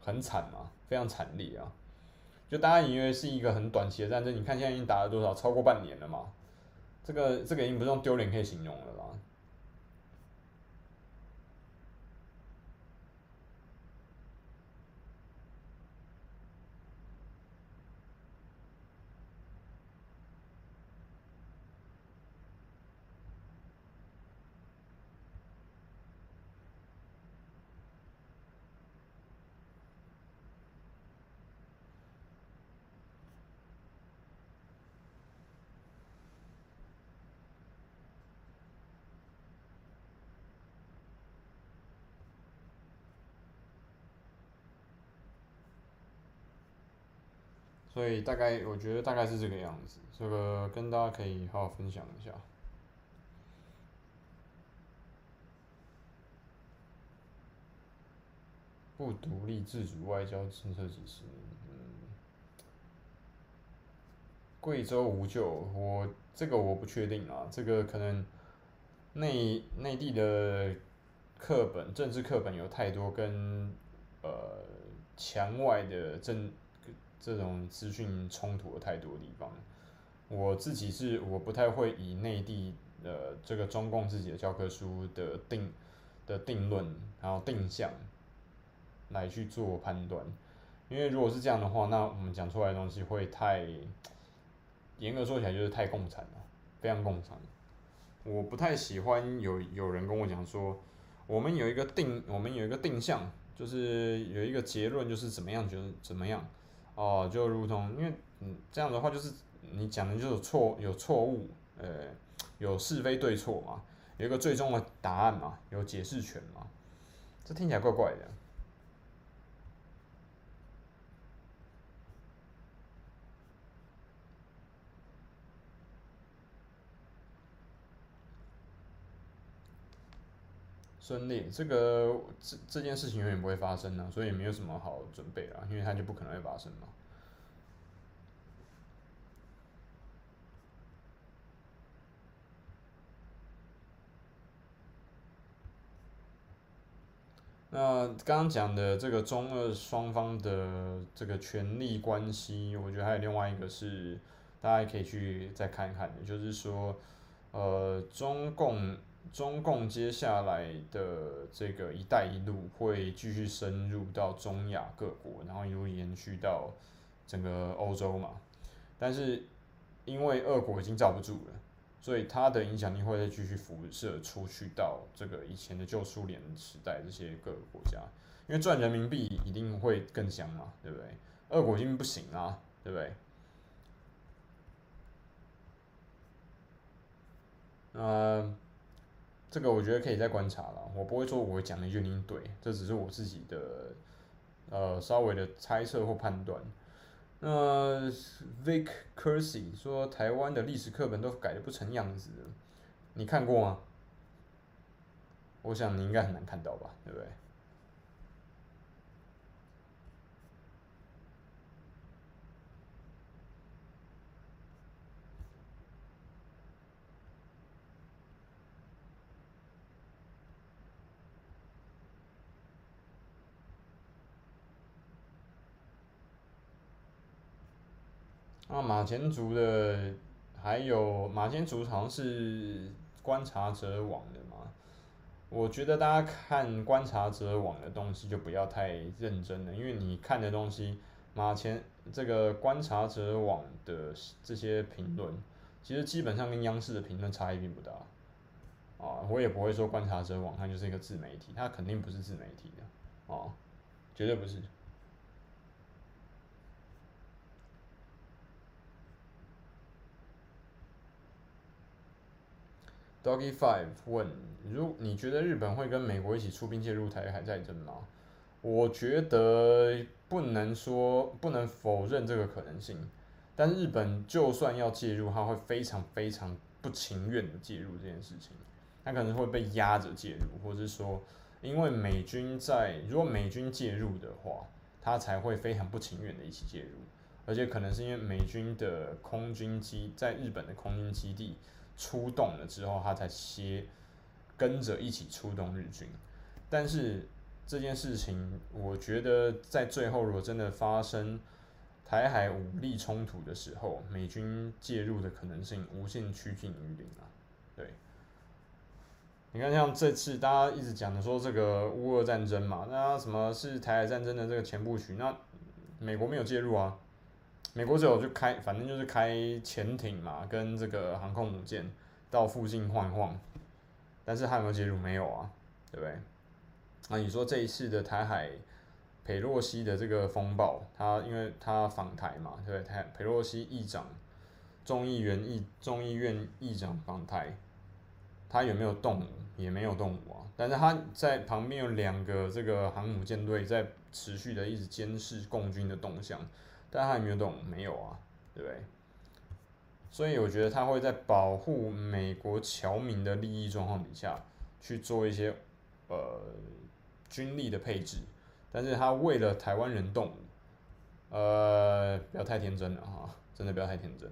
Speaker 1: 很惨嘛，非常惨烈啊！就大家以为是一个很短期的战争，你看现在已经打了多少，超过半年了嘛，这个这个已经不是用丢脸可以形容了啦。所以大概我觉得大概是这个样子，这个跟大家可以好好分享一下。不独立自主外交政策实施，嗯，贵州无救，我这个我不确定啊，这个可能内内地的课本政治课本有太多跟呃墙外的政。这种资讯冲突的太多地方，我自己是我不太会以内地的这个中共自己的教科书的定的定论，然后定向来去做判断，因为如果是这样的话，那我们讲出来的东西会太严格说起来就是太共产了，非常共产。我不太喜欢有有人跟我讲说，我们有一个定，我们有一个定向，就是有一个结论，就是怎么样，就是怎么样。哦，就如同，因为嗯，这样的话就是你讲的就有错有错误，呃，有是非对错嘛，有一个最终的答案嘛，有解释权嘛，这听起来怪怪的。顺利，这个这这件事情永远不会发生呢，所以没有什么好准备啊，因为它就不可能会发生嘛。那刚刚讲的这个中俄双方的这个权力关系，我觉得还有另外一个是大家可以去再看看的，就是说，呃，中共。中共接下来的这个“一带一路”会继续深入到中亚各国，然后一路延续到整个欧洲嘛。但是因为俄国已经罩不住了，所以它的影响力会再继续辐射出去到这个以前的旧苏联时代这些各个国家。因为赚人民币一定会更香嘛，对不对？俄国已经不行了，对不对？嗯。这个我觉得可以再观察了，我不会说我讲的就一定对，这只是我自己的呃稍微的猜测或判断。那 Vic Cursey 说台湾的历史课本都改的不成样子，你看过吗？我想你应该很难看到吧，对不对？那马前卒的，还有马前卒好像是观察者网的嘛？我觉得大家看观察者网的东西就不要太认真了，因为你看的东西，马前这个观察者网的这些评论，其实基本上跟央视的评论差异并不大。啊，我也不会说观察者网它就是一个自媒体，它肯定不是自媒体的，啊，绝对不是。Doggy Five 问：如你觉得日本会跟美国一起出兵介入台海战争吗？我觉得不能说不能否认这个可能性，但日本就算要介入，他会非常非常不情愿的介入这件事情，他可能会被压着介入，或者是说，因为美军在如果美军介入的话，他才会非常不情愿的一起介入，而且可能是因为美军的空军基在日本的空军基地。出动了之后，他才先跟着一起出动日军。但是这件事情，我觉得在最后如果真的发生台海武力冲突的时候，美军介入的可能性无限趋近于零啊。对，你看像这次大家一直讲的说这个乌俄战争嘛，那什么是台海战争的这个前部曲？那美国没有介入啊。美国只有就开，反正就是开潜艇嘛，跟这个航空母舰到附近晃一晃，但是他有没有介入？没有啊，对不对？那你说这一次的台海裴洛西的这个风暴，他因为他访台嘛，对不对？台裴洛西议长、众议员议众议院议长访台，他有没有动武？也没有动武啊，但是他在旁边有两个这个航母舰队在持续的一直监视共军的动向。但他有没有动？没有啊，对不对？所以我觉得他会在保护美国侨民的利益状况底下去做一些呃军力的配置，但是他为了台湾人动，呃，不要太天真了哈，真的不要太天真。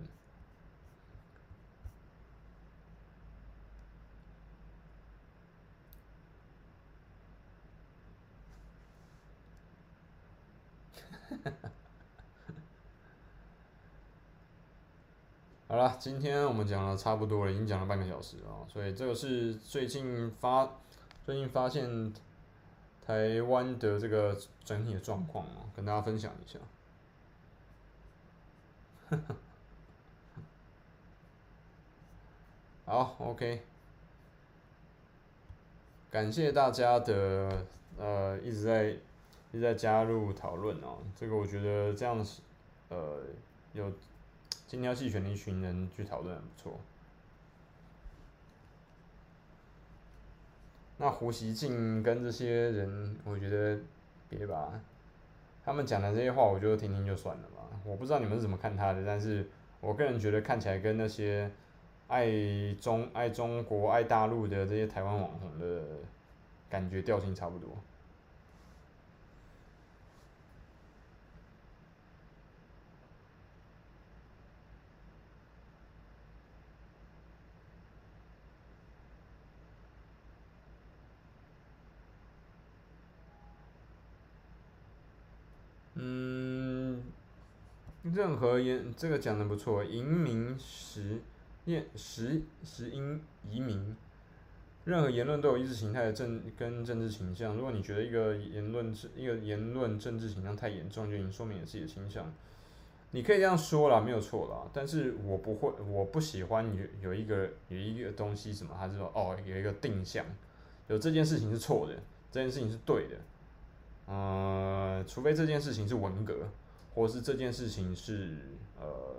Speaker 1: 好了，今天我们讲了差不多了，已经讲了半个小时了，所以这个是最近发最近发现台湾的这个整体的状况啊，跟大家分享一下。好，OK，感谢大家的呃一直在一直在加入讨论哦，这个我觉得这样子呃有。精挑细选的一群人去讨论很不错。那胡锡进跟这些人，我觉得别吧，他们讲的这些话，我就听听就算了吧。我不知道你们是怎么看他的，但是我个人觉得看起来跟那些爱中爱中国爱大陆的这些台湾网红的感觉调性差不多。任何言，这个讲的不错，移民时验时时因移民，任何言论都有意识形态的政跟政治倾向。如果你觉得一个言论是一个言论政治倾向太严重，就已经说明了自己的倾向。你可以这样说啦，没有错啦。但是我不会，我不喜欢有有一个有一个东西什么，他是说哦有一个定向，有这件事情是错的，这件事情是对的。呃，除非这件事情是文革。或是这件事情是呃，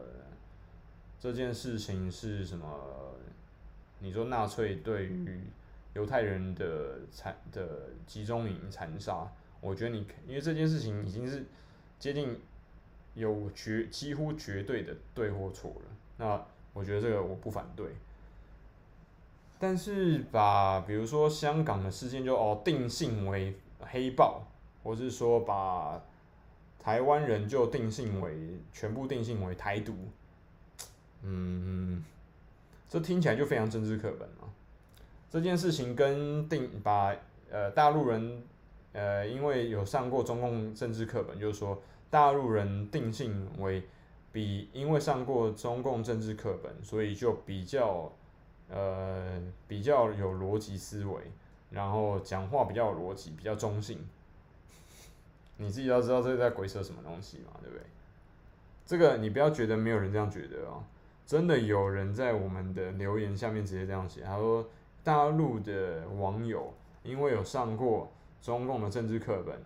Speaker 1: 这件事情是什么？你说纳粹对于犹太人的残的集中营残杀，我觉得你因为这件事情已经是接近有绝几乎绝对的对或错了，那我觉得这个我不反对。但是把比如说香港的事件就哦定性为黑暴，或是说把。台湾人就定性为全部定性为台独，嗯，这听起来就非常政治课本了。这件事情跟定把呃大陆人呃因为有上过中共政治课本，就是说大陆人定性为比因为上过中共政治课本，所以就比较呃比较有逻辑思维，然后讲话比较有逻辑，比较中性。你自己要知道这是在鬼扯什么东西嘛，对不对？这个你不要觉得没有人这样觉得哦。真的有人在我们的留言下面直接这样写，他说大陆的网友因为有上过中共的政治课本，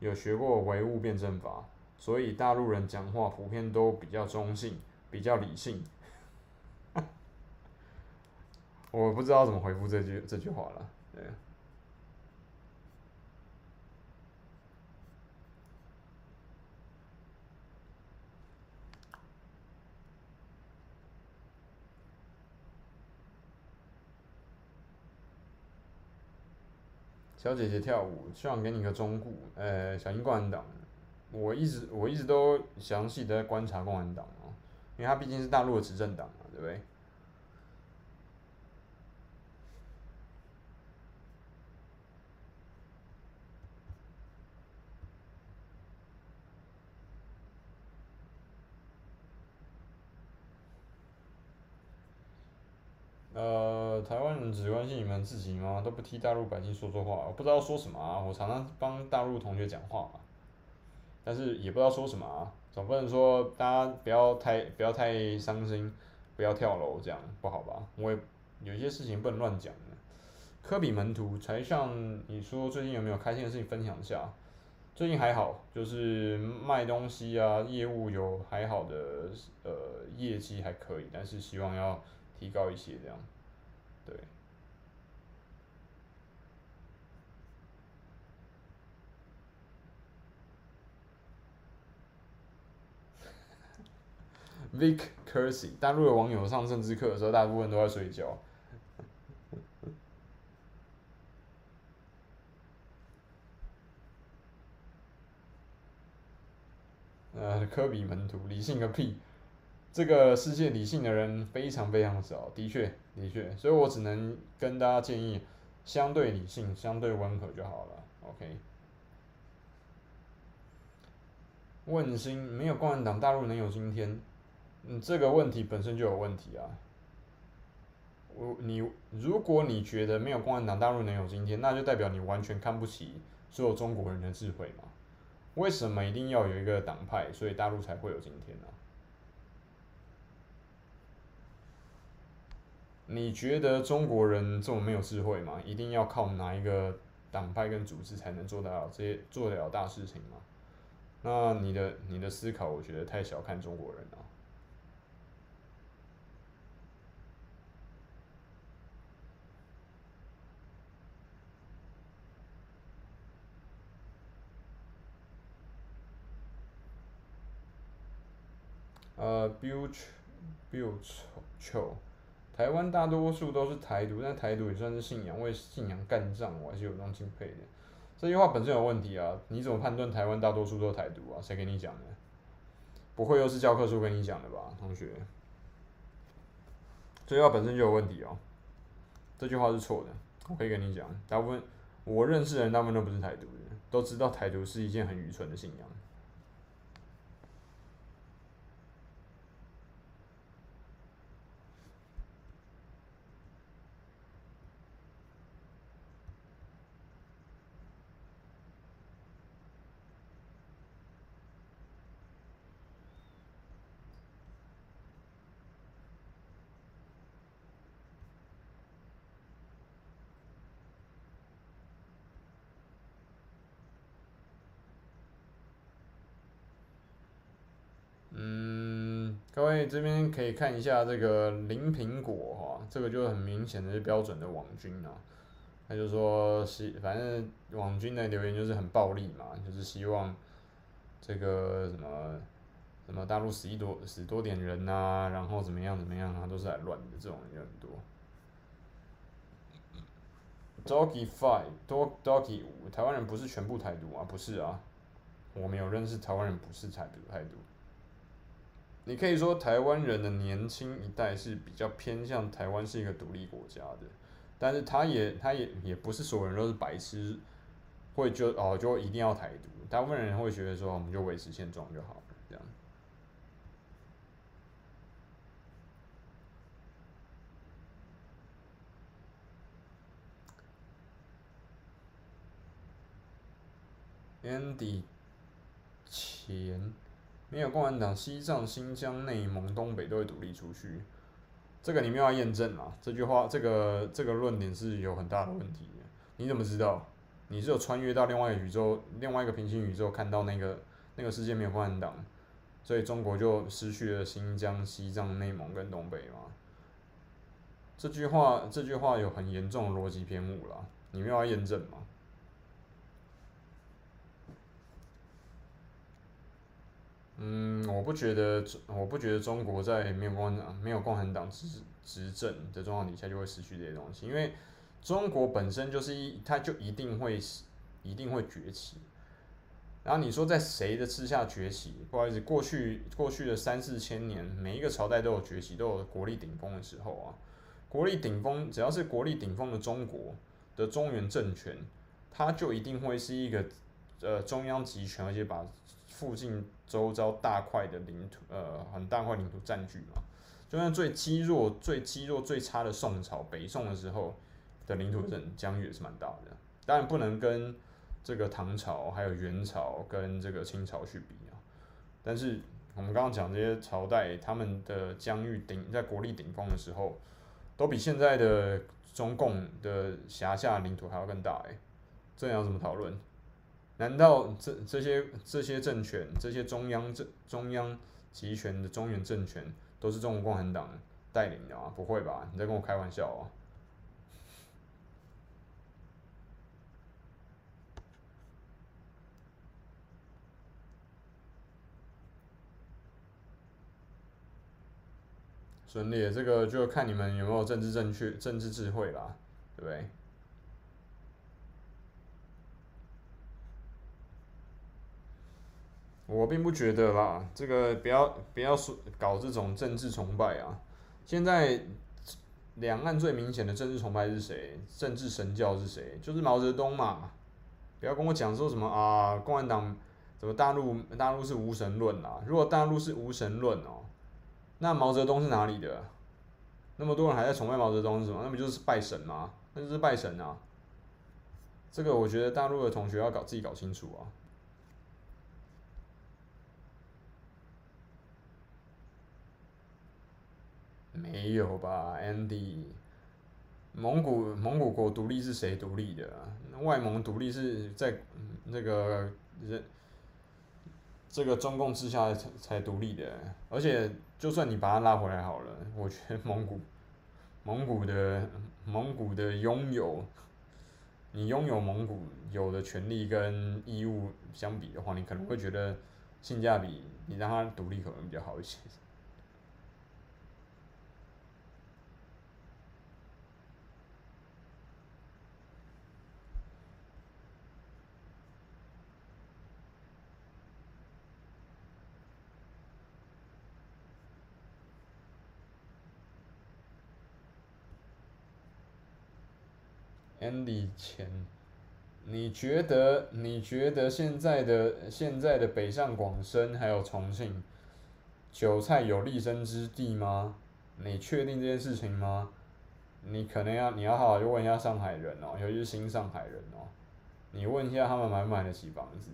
Speaker 1: 有学过唯物辩证法，所以大陆人讲话普遍都比较中性，比较理性。我不知道怎么回复这句这句话了，对。小姐姐跳舞，希望给你个忠告。呃，小心共产党。我一直我一直都详细的在观察共产党啊，因为他毕竟是大陆的执政党嘛，对不对？呃，台湾人只关心你们自己吗？都不替大陆百姓说说话，我不知道说什么啊。我常常帮大陆同学讲话嘛，但是也不知道说什么啊。总不能说大家不要太不要太伤心，不要跳楼这样不好吧？我也有一些事情不能乱讲的。科比门徒才像你说，最近有没有开心的事情分享一下？最近还好，就是卖东西啊，业务有还好的呃业绩还可以，但是希望要。提高一些，这样，对。Vic Kersey，大陆的网友上政治课的时候，大部分都在睡觉。呃，科比门徒，理性个屁！这个世界理性的人非常非常少，的确的确，所以我只能跟大家建议，相对理性、相对温和就好了。OK。问心，没有共产党，大陆能有今天？嗯，这个问题本身就有问题啊。我你如果你觉得没有共产党，大陆能有今天，那就代表你完全看不起所有中国人的智慧嘛？为什么一定要有一个党派，所以大陆才会有今天呢？你觉得中国人这么没有智慧吗？一定要靠哪一个党派跟组织才能做得了这些做得了大事情吗？那你的你的思考，我觉得太小看中国人了。呃，Build，Build，Chill。台湾大多数都是台独，但台独也算是信仰，为信仰干仗，我还是有这种敬佩的。这句话本身有问题啊！你怎么判断台湾大多数都是台独啊？谁跟你讲的？不会又是教科书跟你讲的吧，同学？这句话本身就有问题哦。这句话是错的，我可以跟你讲，大部分我认识的人大部分都不是台独的，都知道台独是一件很愚蠢的信仰。这边可以看一下这个林苹果哈，这个就很明显的是标准的网军啊。他就说希，反正网军的留言就是很暴力嘛，就是希望这个什么什么大陆死一多死多点人呐、然后怎么样怎么样啊，都是来乱的，这种人就很多。Doggy Five Doggy 五，台湾人不是全部台独啊，不是啊，我没有认识台湾人不是台独台独。你可以说台湾人的年轻一代是比较偏向台湾是一个独立国家的，但是他也他也也不是所有人都是白痴，会就哦就一定要台独，大部分人会觉得说我们就维持现状就好了，这样。Andy 钱。没有共产党，西藏、新疆、内蒙、东北都会独立出去。这个你没有要验证啊，这句话，这个这个论点是有很大的问题的。你怎么知道？你是有穿越到另外一个宇宙，另外一个平行宇宙，看到那个那个世界没有共产党，所以中国就失去了新疆、西藏、内蒙跟东北吗？这句话，这句话有很严重的逻辑偏误了。你没有要验证吗？嗯，我不觉得，我不觉得中国在没有共产党、没有共产党执执政的状况底下就会失去这些东西，因为中国本身就是一，它就一定会一定会崛起。然后你说在谁的之下崛起？不好意思，过去过去的三四千年，每一个朝代都有崛起，都有国力顶峰的时候啊。国力顶峰，只要是国力顶峰的中国的中原政权，它就一定会是一个呃中央集权，而且把附近周遭大块的领土，呃，很大块领土占据嘛。就算最积弱、最积弱、最差的宋朝，北宋的时候的领土的疆域也是蛮大的。当然不能跟这个唐朝、还有元朝跟这个清朝去比啊。但是我们刚刚讲这些朝代，他们的疆域顶在国力顶峰的时候，都比现在的中共的辖下领土还要更大诶，这要怎么讨论？难道这这些这些政权，这些中央政中央集权的中原政权都是中国共产党带领的吗？不会吧？你在跟我开玩笑啊？顺利，这个就看你们有没有政治正确、政治智慧啦，对不对？我并不觉得啦，这个不要不要说搞这种政治崇拜啊！现在两岸最明显的政治崇拜是谁？政治神教是谁？就是毛泽东嘛！不要跟我讲说什么啊，共产党怎么大陆大陆是无神论啊？如果大陆是无神论哦，那毛泽东是哪里的？那么多人还在崇拜毛泽东是什么？那不就是拜神吗？那就是拜神啊！这个我觉得大陆的同学要搞自己搞清楚啊！没有吧，Andy？蒙古蒙古国独立是谁独立的？外蒙独立是在那个人这个中共之下才才独立的，而且就算你把它拉回来好了，我觉得蒙古蒙古的蒙古的拥有，你拥有蒙古有的权利跟义务相比的话，你可能会觉得性价比你让它独立可能比较好一些。Andy 钱，你觉得你觉得现在的现在的北上广深还有重庆，韭菜有立身之地吗？你确定这件事情吗？你可能要你要好好去问一下上海人哦，尤其是新上海人哦，你问一下他们买不买得起房子？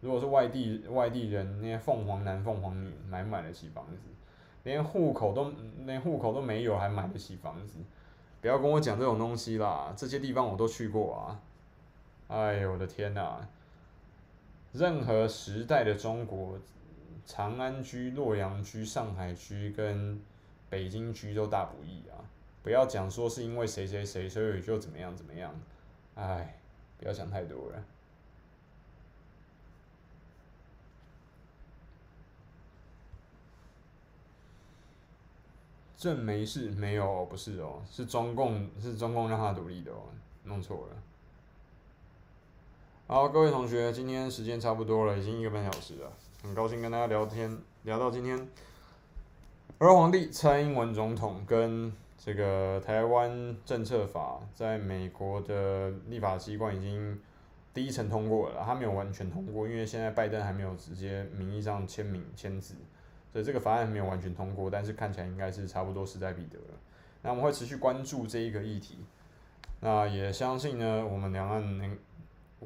Speaker 1: 如果是外地外地人，那些凤凰男凤凰女买不买得起房子？连户口都连户口都没有，还买得起房子？不要跟我讲这种东西啦，这些地方我都去过啊！哎呦我的天呐，任何时代的中国，长安居、洛阳居、上海居跟北京居都大不易啊！不要讲说是因为谁谁谁，所以就怎么样怎么样，哎，不要想太多了。朕没事，没有，不是哦，是中共，是中共让他独立的哦，弄错了。好，各位同学，今天时间差不多了，已经一个半小时了，很高兴跟大家聊天，聊到今天，而皇帝蔡英文总统跟这个台湾政策法在美国的立法机关已经第一层通过了，他没有完全通过，因为现在拜登还没有直接名义上签名签字。所以这个法案没有完全通过，但是看起来应该是差不多势在必得了。那我们会持续关注这一个议题，那也相信呢，我们两岸能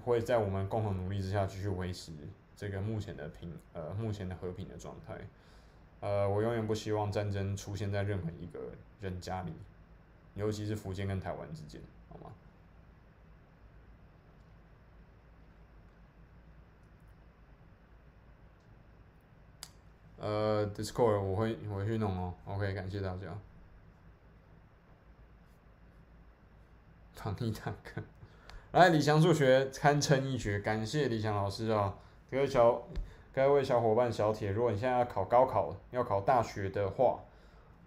Speaker 1: 会在我们共同努力之下继续维持这个目前的平呃目前的和平的状态。呃，我永远不希望战争出现在任何一个人家里，尤其是福建跟台湾之间，好吗？呃，Discord 我会我会去弄哦。OK，感谢大家。防疫坦克，来李翔数学堪称一绝，感谢李翔老师啊！各位小各位小伙伴小铁，如果你现在要考高考，要考大学的话，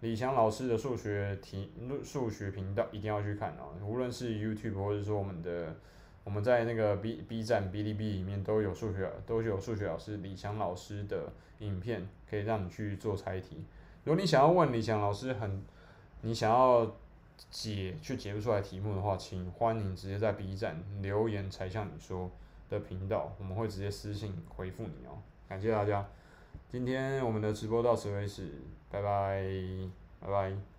Speaker 1: 李翔老师的数学题数学频道一定要去看啊！无论是 YouTube 或者说我们的我们在那个 B B 站哔哩哔哩里面都有数学都有数学老师李强老师的影片，可以让你去做猜题。如果你想要问李强老师很，你想要。解去解不出来题目的话，请欢迎直接在 B 站留言才向你说的频道，我们会直接私信回复你哦。感谢大家，今天我们的直播到此为止，拜拜，拜拜。